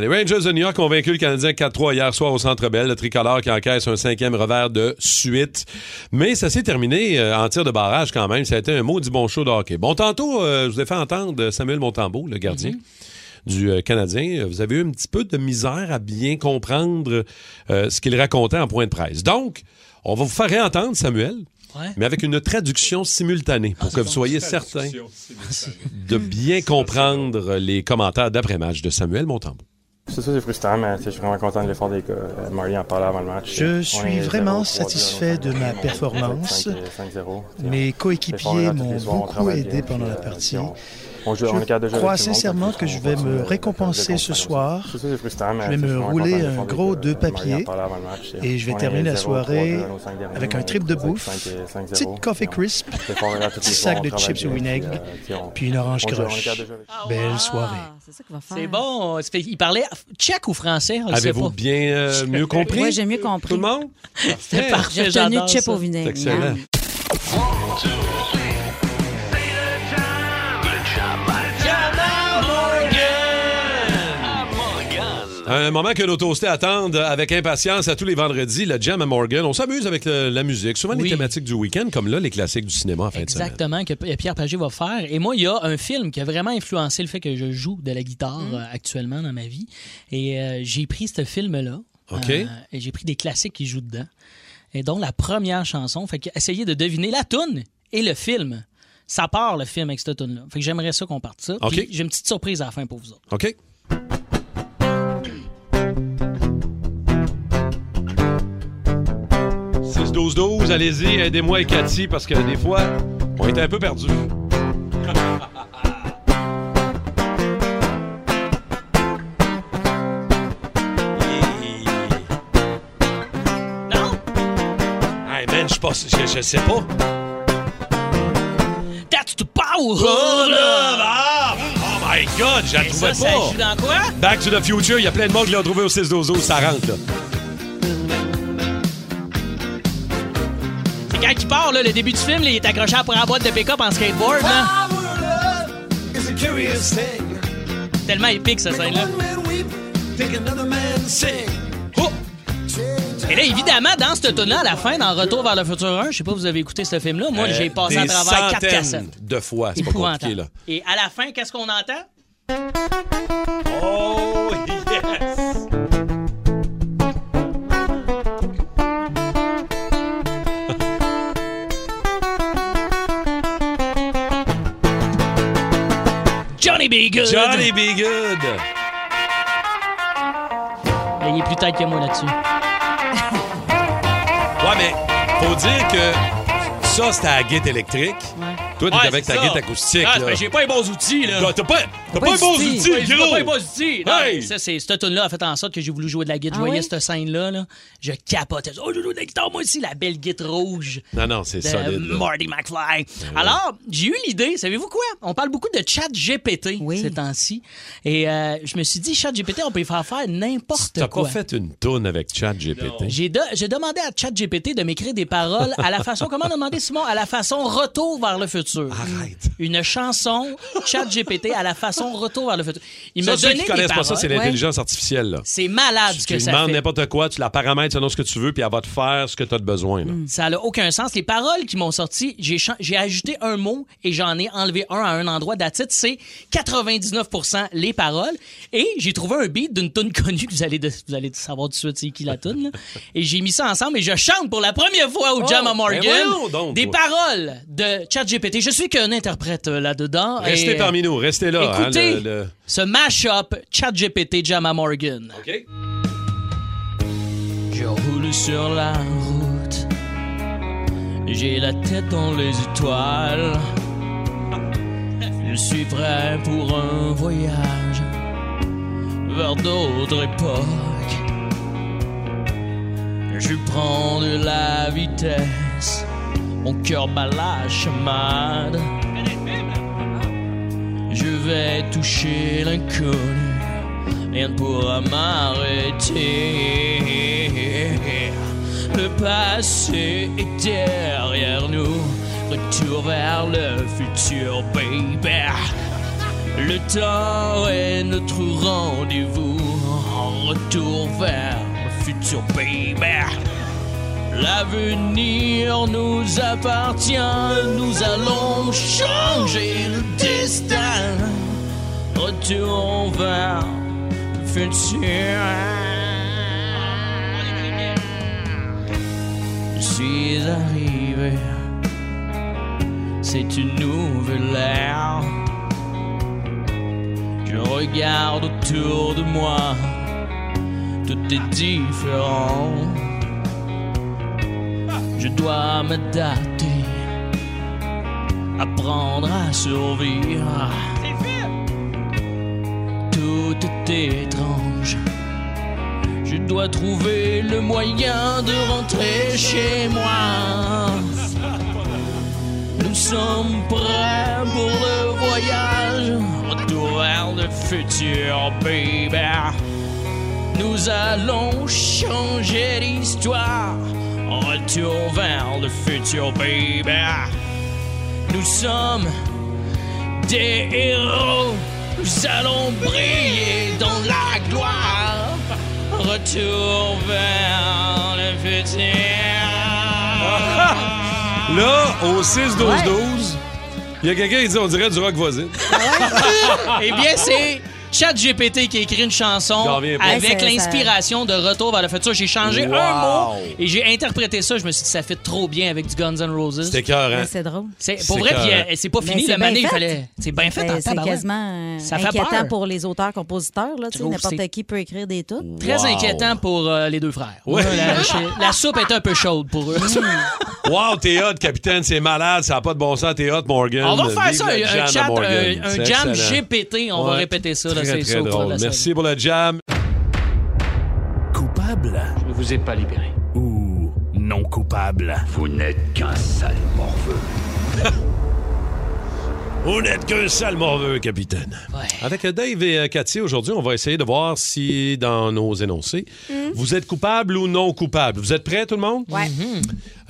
Les Rangers de New York ont vaincu le Canadien 4-3 hier soir au Centre Bell. Le tricolore qui encaisse un cinquième revers de suite. Mais ça s'est terminé euh, en tir de barrage quand même. Ça a été un maudit bon show de hockey. Bon, tantôt, euh, je vous ai fait entendre Samuel Montembeau, le gardien. du euh, Canadien. Vous avez eu un petit peu de misère à bien comprendre euh, ce qu'il racontait en point de presse. Donc, on va vous faire réentendre Samuel, Ouais. mais avec une traduction simultanée pour que vous soyez certain de bien comprendre les commentaires d'après-match de Samuel Montembeau. C'est ça, c'est frustrant, mais je suis vraiment content de l'effort des gars. Euh, Marty en parlait avant le match. Je suis vraiment 0-3-2, satisfait de ma 5-0, performance. 5-0. Mes coéquipiers m'ont beaucoup aidé pendant la euh, partie. Je crois sincèrement que je on vais me récompenser ce soir. Je vais je me rouler un gros deux papiers et je vais terminer la 0-3-2 soirée avec un trip de bouffe, cinq- petite coffee crisp, petit sac de chips au bien, vinaigre, puis, euh, une orange avec- Belle soirée. C'est bon. Il parlait tchèque ou français? Avez-vous bien euh, mieux compris? Oui, j'ai mieux compris. Tout le monde? C'était parfait. J'ai j'adore chip au vinaigre. Excellent. Un moment que nos toastés attendent avec impatience à tous les vendredis, le Jam à Morgan. On s'amuse avec le- la musique, souvent les Oui. thématiques du week-end, comme là, les classiques du cinéma en fin de semaine. Exactement, que P- Pierre Pagé va faire. Et moi, il y a un film qui a vraiment influencé le fait que je joue de la guitare Mm. euh, actuellement dans ma vie. Et euh, j'ai pris ce film-là. OK. euh, et j'ai pris des classiques qui jouent dedans. Et dont la première chanson, fait que essayez de deviner la tune et le film. Ça part le film avec cette tune là Fait que j'aimerais ça qu'on parte ça. OK. Puis J'ai une petite surprise à la fin pour vous autres. OK? « 6-12-12, allez-y, aidez-moi et Cathy, parce que des fois, on était un peu perdus. Non? Hey man, je pense, je, je sais pas. That's the power! Oh, love! Ah! Oh my God, je la trouvais ça, ça pas. joue dans quoi? Back to the Future, il y a plein de monde qui l'ont trouvé au 6 12 ça rentre là. Là, le début du film, là, il est accroché après la boîte de pick-up en skateboard. Là. Tellement épique, cette scène-là. Oh! Et là, évidemment, dans ce tune là à la fin, dans Retour vers le futur 1, je sais pas si vous avez écouté ce film-là, moi, Euh, j'ai passé à travers quatre cassettes. de fois, c'est pas compliqué là. Et à la fin, qu'est-ce qu'on entend? Oh yes! Johnny B. Good! Johnny B. Good! Il est plus tête que moi là-dessus. Ouais, mais faut dire que ça, c'était à la guette électrique. Toi, t'es Ouais, avec ta guitare acoustique. Ah, là. mais j'ai pas les bons outils, là. T'as pas, t'as pas, pas outils, Ouais, j'ai gros. pas les bons outils. Hey! Ça, c'est cette tune là a fait en sorte que j'ai voulu jouer de la guitare. Ah je voyais oui? cette scène-là. Là. Je capotais. Oh, je joue de la guitare, moi aussi, la belle guitare rouge. Non, non, c'est là. Marty McFly. Alors, j'ai eu l'idée, savez-vous quoi? On parle beaucoup de chat GPT Oui. ces temps-ci. Et euh, je me suis dit, chat GPT, on peut y faire faire n'importe T'as quoi. pas fait une toune avec Chat GPT. J'ai de- j'ai demandé à ChatGPT de m'écrire des paroles à la façon, comment on a demandé Simon, à la façon Retour vers le futur? Arrête. Une chanson ChatGPT à la façon Retour vers le futur. Il m'a donné qui connaissent pas ça, c'est l'intelligence artificielle. C'est malade ce Tu que ça demandes fait. n'importe quoi, tu la paramètres selon ce que tu veux, puis elle va te faire ce que tu as de besoin. là. Ça n'a aucun sens. Les paroles qui m'ont sorti, j'ai ajouté un mot et j'en ai enlevé un à un endroit. D'attitude, c'est 99% les paroles. Et j'ai trouvé un beat d'une tune connue que vous allez, de- vous allez savoir tout de suite c'est qui la tune. Et j'ai mis ça ensemble et je chante pour la première fois au Jam à Morgan ben donc, des paroles de ChatGPT. Je suis qu'un interprète euh, là-dedans. Restez Et, parmi nous, restez là. hein, Le- le- ce mash-up ChatGPT Jam à Morgan. OK? Je roule sur la route. J'ai la tête dans les étoiles. Je suis prêt pour un voyage vers d'autres époques. Je prends de la vitesse. Mon cœur bat la chamade. Je vais toucher l'inconnu. Rien ne pourra m'arrêter. Le passé est derrière nous. Retour vers le futur, baby. Le temps est notre rendez-vous. Retour vers le futur, baby. L'avenir nous appartient. Nous allons changer le destin. Retour vers le futur. Je suis arrivé. C'est une nouvelle ère. Je regarde autour de moi. Tout est différent. Je dois m'adapter. Apprendre à survivre. Tout est étrange. Je dois trouver le moyen de rentrer chez moi. Nous sommes prêts pour le voyage. Retour vers le futur, baby. Nous allons changer l'histoire. Retour vers le futur, baby. Nous sommes des héros. Nous allons briller dans la gloire. Retour vers le futur. Là, au 6-12-12, il y a quelqu'un qui dit on dirait du rock voisine. eh bien, c'est ChatGPT qui a écrit une chanson avec c'est- l'inspiration de Retour vers le futur. J'ai changé Wow. un mot et j'ai interprété ça. Je me suis dit, ça fait trop bien avec du Guns N' Roses. C'était cœur, hein? C'est drôle. C'est pour c'est vrai, puis euh, c'est pas fini. c'est Le mané, bien il fait. fallait. C'est bien fait en Ben, C'est tabarouette. quasiment euh, Ça fait inquiétant peur. pour les auteurs-compositeurs. là, tu sais, trouve N'importe c'est- qui peut écrire des tunes. Très inquiétant pour euh, les deux frères. Ouais. Ouais, la, soupe est un peu chaude pour eux. Wow, t'es hot, capitaine, c'est malade, ça n'a pas de bon sens, t'es hot, Morgan. On va faire Vive ça, un, chat, un, un C'est jam excellent. GPT. On va répéter ça, là, Très, c'est très drôle. Merci pour le jam. Coupable? Je ne vous ai pas libéré. Ou non coupable? Vous n'êtes qu'un sale morveux. Vous n'êtes qu'un sale morveux, capitaine. Ouais. Avec Dave et euh, Cathy, aujourd'hui, on va essayer de voir si, dans nos énoncés, vous êtes coupable ou non coupable. Vous êtes prêts, tout le monde? Ouais.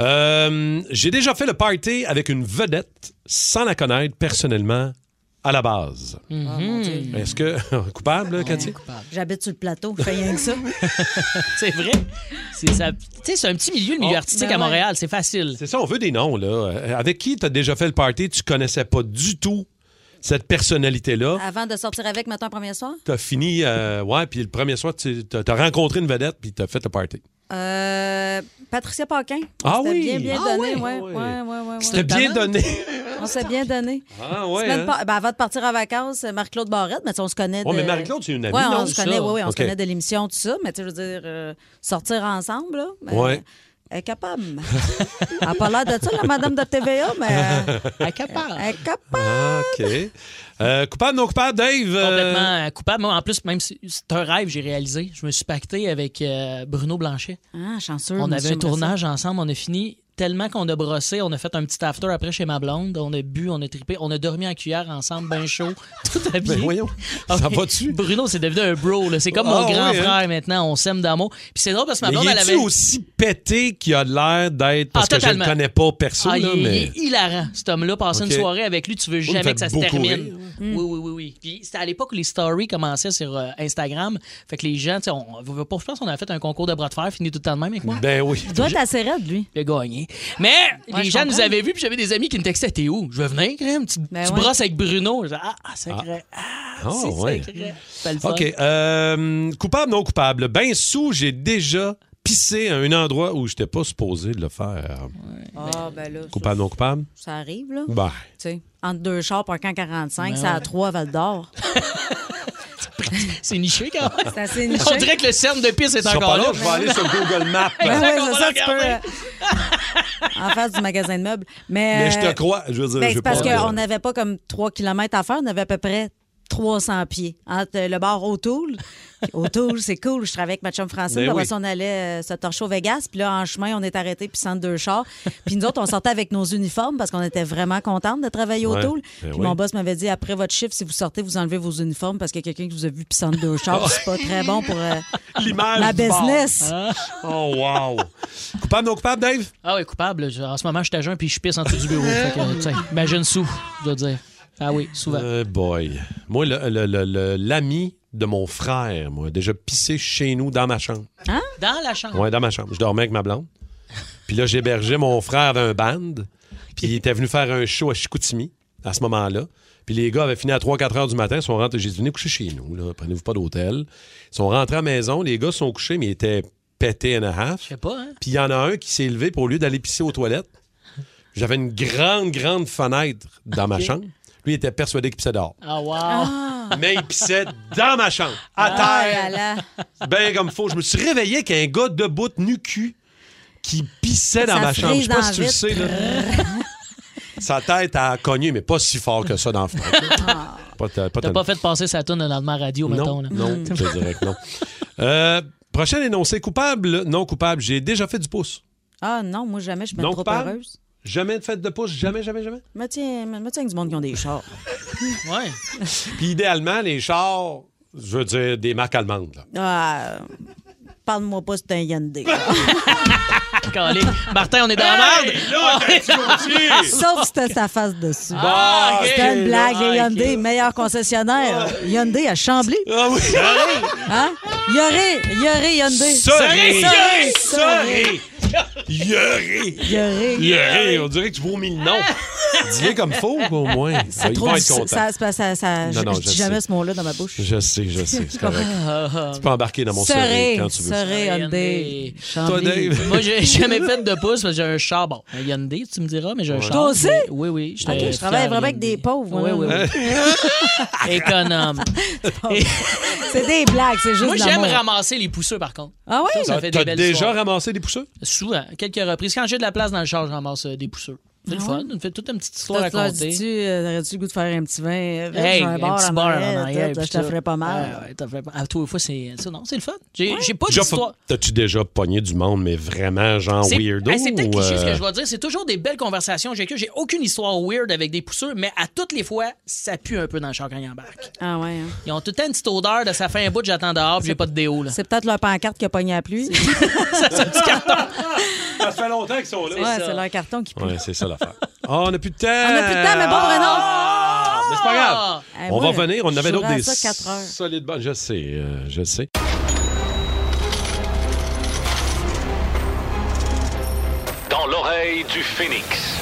Euh, J'ai déjà fait le party avec une vedette sans la connaître personnellement à la base. Mon Dieu. Est-ce que... coupable, Cathy? J'habite sur le plateau, je fais rien que ça. C'est vrai. C'est ça. Un petit milieu, le milieu Oh, artistique ben à ouais. Montréal. C'est facile. C'est ça, on veut des noms, là. Euh, Avec qui tu as déjà fait le party, tu connaissais pas du tout cette personnalité-là? Avant de sortir avec, mettons, un premier soir? Tu as fini, euh, ouais, puis le premier soir, tu as, rencontré une vedette, puis tu as fait le party. Euh, Patricia Paquin. Ah C'était oui? bien, bien Ah donné. oui? Ouais, Ah oui. ouais, ouais, ouais, ouais. C'était bien donné. On s'est bien donné. Ah ouais, hein? ben, avant de partir en vacances, Marc-Claude Barrette, mais on se connaît. De... Ouais, mais Marie-Claude, c'est une amie, non? on se connaît, oui, oui, on se connaît de l'émission, tout ça. Mais tu veux dire, euh, sortir ensemble, là. ben, Ouais. Elle est capable. Elle n'a pas l'air de ça, la madame de TVA, mais euh, Elle est capable. elle est capable. Ah, OK. Euh, coupable, non coupable, Dave? euh, Complètement coupable. Moi, en plus, même si c'est un rêve, j'ai réalisé. Je me suis pacté avec euh, Bruno Blanchet. Ah, chanceux. On avait un tournage ensemble, on a fini tellement qu'on a brossé, on a fait un petit after après chez ma blonde, on a bu, on a trippé, on a dormi en cuillère ensemble, bien chaud, tout habillé. Ben voyons, ça oui. va-tu? Bruno, c'est devenu un bro, là. c'est comme mon Ah grand oui, hein? frère maintenant, on s'aime d'amour. Puis c'est drôle parce que ma Mais blonde, il elle avait... aussi pété qu'il a l'air d'être? Parce Ah, que je ne connais pas perso, Ah, là, il, mais... il est hilarant, cet homme-là. Passer une soirée avec lui, tu veux jamais que ça se termine. rire, Oui, oui, oui, oui. Puis c'était à l'époque où les stories commençaient sur euh, Instagram. Fait que les gens, tu sais, on, on veut pas- je pense qu'on a fait un concours de bras de fer, fini tout le temps de même avec moi. Ben oui. Il doit être assez raide, lui. Il a gagné. Mais Ouais, les gens comprends. nous avaient vus, puis j'avais des amis qui me textaient T'es où? Je veux venir, crème. Tu, Ben tu ouais. brosses avec Bruno. Je dis, ah, ah, sacré. Ah, Ah, c'est ouais. sacré. OK. euh, coupable, non coupable. Ben sous, j'ai déjà pissé à un endroit où je n'étais pas supposé de le faire. Ah, ben là, Coupable, non coupable? ça, arrive, là. Ben, Tu sais, entre deux chars, par camp 45, Ben c'est à ouais. trois Val d'Or. C'est niché quand même. C'est assez niché. On dirait que le cerne de pisse est encore pas là. je vais aller sur Google Maps. Ben ça, tu peux. Euh, en face du magasin de meubles. Mais, Mais je te euh, crois. Je veux dire, ben, parce qu'on n'avait pas comme 3 km à faire, on avait à peu près 300 pieds. Entre le bar O'Toole. O'Toole, c'est cool. Je travaillais avec ma chum Francine. Ben après oui. ça, on allait euh, se torcher au Vegas. Puis là, en chemin, on est arrêté puis centre deux chars. Puis nous autres, on sortait avec nos uniformes parce qu'on était vraiment contentes de travailler au Ouais. Tool. Ben Puis oui. mon boss m'avait dit après votre chiffre, si vous sortez, vous enlevez vos uniformes parce qu'il y a quelqu'un qui vous a vu puis centre deux chars. C'est pas très bon pour euh, L'image ma business. Oh, wow. coupable, non coupable, Dave? Ah oui, coupable. En ce moment, je suis à jeun puis je pisse en dessous du bureau. Fait que, imagine sous, je dois dire. Ah oui, souvent. Euh, boy. Moi, le- le- le- le- l'ami de mon frère, moi, a déjà pissé chez nous dans ma chambre. Dans la chambre? Ouais, dans ma chambre. Je dormais avec ma blonde. Puis là, j'hébergeais mon frère d'un band. Puis il était venu faire un show à Chicoutimi à ce moment-là. Puis les gars avaient fini à 3-4 heures du matin. Ils sont rentrés. J'ai dit, venez coucher chez nous. Prenez-vous pas d'hôtel. Ils sont rentrés à la maison. Les gars sont couchés, mais ils étaient pétés and a half. Je sais pas, hein? Puis il y en a un qui s'est levé pour au lieu d'aller pisser aux toilettes. J'avais une grande, grande fenêtre dans ma chambre. Lui, il était persuadé qu'il pissait dehors. Ah, wow. Mais il pissait dans ma chambre, à Ah terre, là là. ben comme faut. Je me suis réveillé avec un gars debout, nu cul, qui pissait dans Ça ma chambre. Je sais pas si tu le sais, là. Sa tête a cogné, mais pas si fort que ça dans le front. Pas, t- pas T'as tellement. pas fait passer sa tourne dans le radio, mettons. Non, là. non, je dirais que non. Euh, prochain énoncé, coupable, non coupable. J'ai déjà fait du pouce. Ah non, moi jamais, je suis Non trop coupable? heureuse. Jamais de fête de pouce, jamais, jamais, jamais? Me tiens, me tiens avec du monde qui ont des chars. Ouais. Puis idéalement, les chars, je veux dire, des marques allemandes. là. Ah, Parle-moi pas, c'est un Hyundai. Martin, on est dans la merde. Sauf si c'était sa face dessus. Ah, ok. C'était une blague. Les Ah, ok. Hyundai, meilleur concessionnaire. Hyundai à Chambly. Ah oui! Hein? Yoré, Yoré Hyundai. Sorry! Sorry! Sorry! Yoré! Yoré. Yoré! On dirait que tu vomis le nom. Dis-le comme faux, au moins. C'est Ils trop vont être contents. Ça, ça, ça- Non, je, non, je je dis jamais sais. ce mot-là dans ma bouche. Je sais, je sais, c'est correct. Ah, tu peux embarquer dans mon Serré, serré quand tu veux. serré Hyundai. Toi. Dave? Moi, j'ai jamais fait de pouce parce que j'ai un char. Bon, un Hyundai, tu me diras, mais j'ai un char. Toi aussi? Oui, oui. j'étais Ok, je travaille vraiment avec des pauvres. Oui, moi. oui, oui. Économe. C'est des blagues, c'est juste Moi, j'aime ramasser les pousseux, par contre. Ah oui? Ça, ça fait T'as des belles déjà ramassé des pousseux? Quelques reprises. Quand j'ai de la place dans le char, je ramasse euh, des pousseux. C'est le fun. On fait toute une petite histoire à tu raconter. euh, aurais-tu le goût de faire un petit vin? euh, Hey, un, un bar petit bar en arrière, je te ferais pas mal. À tous les fois, c'est ça. Non, c'est le fun. J'ai pas d'histoire. T'as-tu déjà pogné du monde, mais vraiment genre C'est weirdo? c'est peut-être cliché ce euh, que je vais dire. C'est toujours des belles conversations. J'ai que j'ai aucune histoire weird avec des pousseux, mais à toutes les fois, ça pue un peu dans le char quand ils embarquent. Ah ouais. hein. Ils ont tout le temps une petite odeur de ça fait un bout, j'attends dehors, puis j'ai pas de déo. Là. C'est peut-être leur pancarte qui a pogné à la pluie. Ça fait longtemps qu'ils sont là. Ouais, c'est leur carton qui pue. Ouais, c'est ça l'affaire. Oh, on n'a plus de temps. On n'a plus de temps, mais bon, Bruno. Ah, mais c'est pas grave. Hey, on moi, va revenir. On avait d'autres des ça quatre heures. solides bonnes. Je sais, euh, je sais. Dans l'oreille du phénix.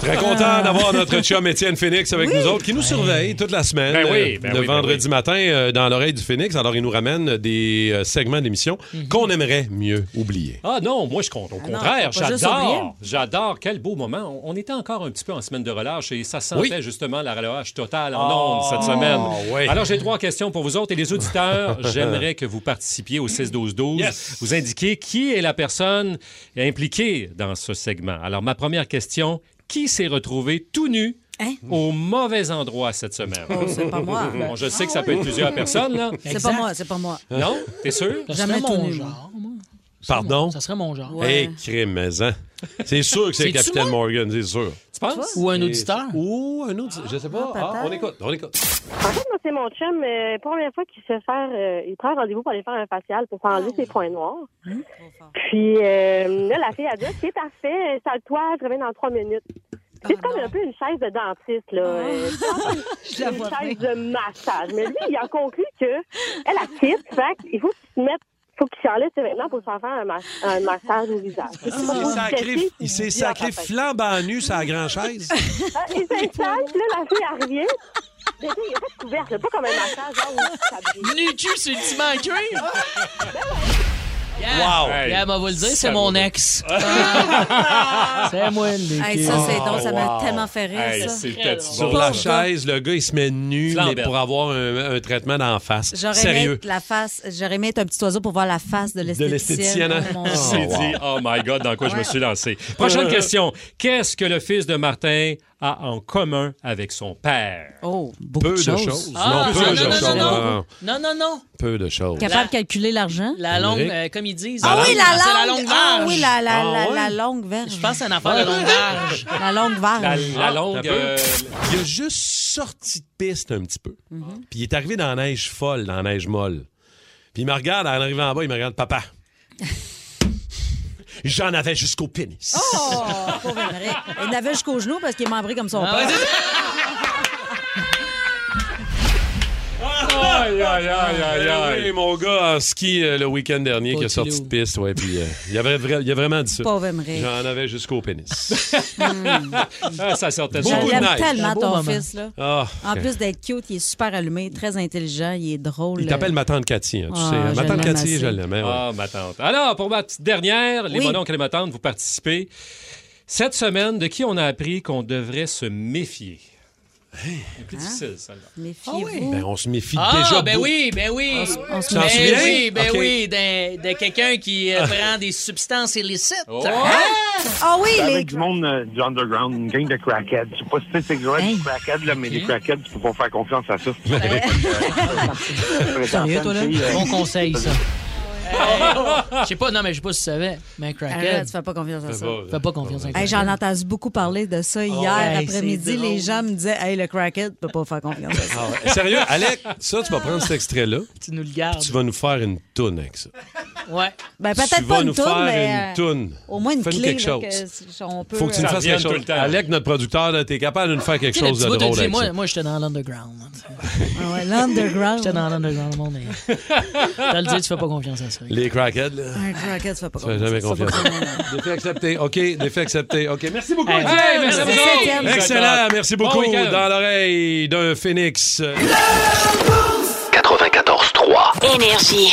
Très content d'avoir notre chum Étienne Phoenix avec nous autres, qui nous surveille toute la semaine. Ben oui, euh, ben le oui, ben vendredi oui. matin euh, dans l'oreille du Phoenix. Alors, il nous ramène des euh, segments d'émissions Mhm. qu'on aimerait mieux oublier. Ah non, moi je compte. Au Ah contraire, j'adore. J'adore. Quel beau moment. On, on était encore un petit peu en semaine de relâche et ça sentait Oui. justement la relâche totale en Oh, ondes cette semaine. oui. Alors j'ai trois questions pour vous autres et les auditeurs. J'aimerais que vous participiez au 6-12-12. Yes. Vous indiquez qui est la personne impliquée dans ce segment. Alors ma première question, qui s'est retrouvé tout nu Hein? au mauvais endroit cette semaine? Oh, c'est pas moi. Bon, je sais que ça peut être plusieurs personnes, là. C'est Exact. pas moi, c'est pas moi. Non? T'es sûr? Jamais tout mon nu, genre, moi. Pardon? Ça serait mon genre. Ouais. Hey, crime maison. C'est sûr que c'est C'est-tu Capitaine? Morgan, c'est sûr. Tu penses? Ou un auditeur? Ou un autre, je sais pas. Ah, Ah, on écoute, on écoute. En fait, moi, c'est mon chum. Euh, première fois qu'il se fait faire, euh, il prend rendez-vous pour aller faire un facial pour s'enlever ses points noirs. Puis euh, là, la fille a dit c'est parfait, installe-toi, je reviens dans trois minutes. C'est comme un peu une chaise de dentiste, là. Euh, Je la une vois chaise de massage. Mais lui, il a conclu que elle a quitte, fait qu'il faut qu'il se mette, faut qu'il s'enlève vêtements pour se faire un, mas- un massage au visage. Il s'est sacré, il s'est sacré flambant nu sur la grande chaise. Il s'installe, puis là, la fille, elle revient. Il a pas de couvercle, pas comme un massage, brille. Nu-tu, c'est cuir. Yeah. Wow! Hey, Yeah, on va le dire, c'est mon ex. c'est moi le Hey, ça, c'est donc, ça m'a wow. tellement fait rire, Hey, ça. Sur bon. la chaise, le gars, il se met nu mais pour avoir un, un traitement d'en face. J'aurais Sérieux. aimé être la face, j'aurais aimé être un petit oiseau pour voir la face de l'esthéticienne. l'esthéticienne, hein? Oh, mon Dieu. C'est dit, oh my God, dans quoi je me suis lancé. Prochaine question. Qu'est-ce que le fils de Martin a en commun avec son père? Oh, beaucoup Peu de de choses. choses. Ah, non, peu non, de non, non, choses. non, non. non. Non, non, non. Peu de choses. Capable de calculer l'argent? La longue, euh, comme ils disent. Ah oui, la longue. longue Ah verge. oui, la, la, Ah la, ouais? la longue verge. Je pense que c'est une affaire de longue verge. La longue verge. la longue. T'as peu. euh, Il a juste sorti de piste un petit peu. Mhm. Puis il est arrivé dans la neige folle, dans la neige molle. Puis il me regarde, en arrivant en bas, il me regarde, papa. J'en avais jusqu'au pénis. Oh, pauvre. Il n'avait jusqu'au genou parce qu'il est membré comme son Ah père. ouais, Aïe, aïe, aïe, aïe, aïe. Oui, mon gars en ski euh, le week-end dernier qui a sorti de piste, ouais, puis euh, il, avait vra- il a vraiment dit ça. Pauvre. J'en avais jusqu'au pénis. Ah, ça sortait de Beaucoup Je de l'aime neige. tellement, ton moment. fils. Là. Ah, En plus d'être cute, il est super allumé, très intelligent, il est drôle. il t'appelle ma tante Cathy, hein, tu Ah, sais. je Ma tante l'aime Cathy, assez. je l'aime. hein, ouais. Ah, ma tante. Alors, pour ma petite dernière, les Oui. mononcles et les ma tante, vous participez. Cette semaine, de qui on a appris qu'on devrait se méfier? C'est plus difficile, celle-là. Méfiez-vous. Ben, on se méfie Ah, déjà ben beaucoup. oui, ben oui. On se Ben souviens? oui, ben Ok. oui, de, de quelqu'un qui euh, prend des substances illicites. Oh! Ah oui, les... Avec du monde euh, du underground, une gang de crackheads. Je sais pas si tu sais c'est exact Hey. du crackhead, là, mais les crackheads, tu peux pas faire confiance à ça. Sérieux, toi, là? euh, Bon conseil, ça. Je sais pas, non, mais je sais pas si tu savais, mais un Arrête, crackhead, tu fais pas confiance à ça. fais pas confiance à Hey, crackhead. J'en ai entendu beaucoup parler de ça hier hey, après-midi. c'est drôle. Les gens me disaient Hey, le crackhead peut pas faire confiance à ça. Ah ouais. Sérieux, Alec, ça, tu vas prendre cet extrait-là, Tu nous le gardes. tu vas nous faire une toune avec ça. Ouais. Ben, tu peut-être vas pas une nous toune, faire mais une euh, toune. au moins une Fais-nous clé. quelque là, chose. que si on peut, Faut que tu nous euh, fasses quelque chose. le temps. Alec, notre producteur, tu es capable de nous faire quelque Tu sais, le chose petit de bout, t'as drôle dit, avec moi, ça. moi j'étais dans l'underground. tu sais. ah ouais, L'underground. J'étais dans l'underground, mon nez. T'as le dire, tu fais pas confiance à ça. Les crackheads, là. Un crackhead, tu fais pas fais confiance. jamais ça. confiance. Défi accepté. OK, défi accepté. OK, merci beaucoup. Hey, merci Merci, beaucoup. Excellent, merci beaucoup. Dans l'oreille d'un phénix. 94.3. Énergie.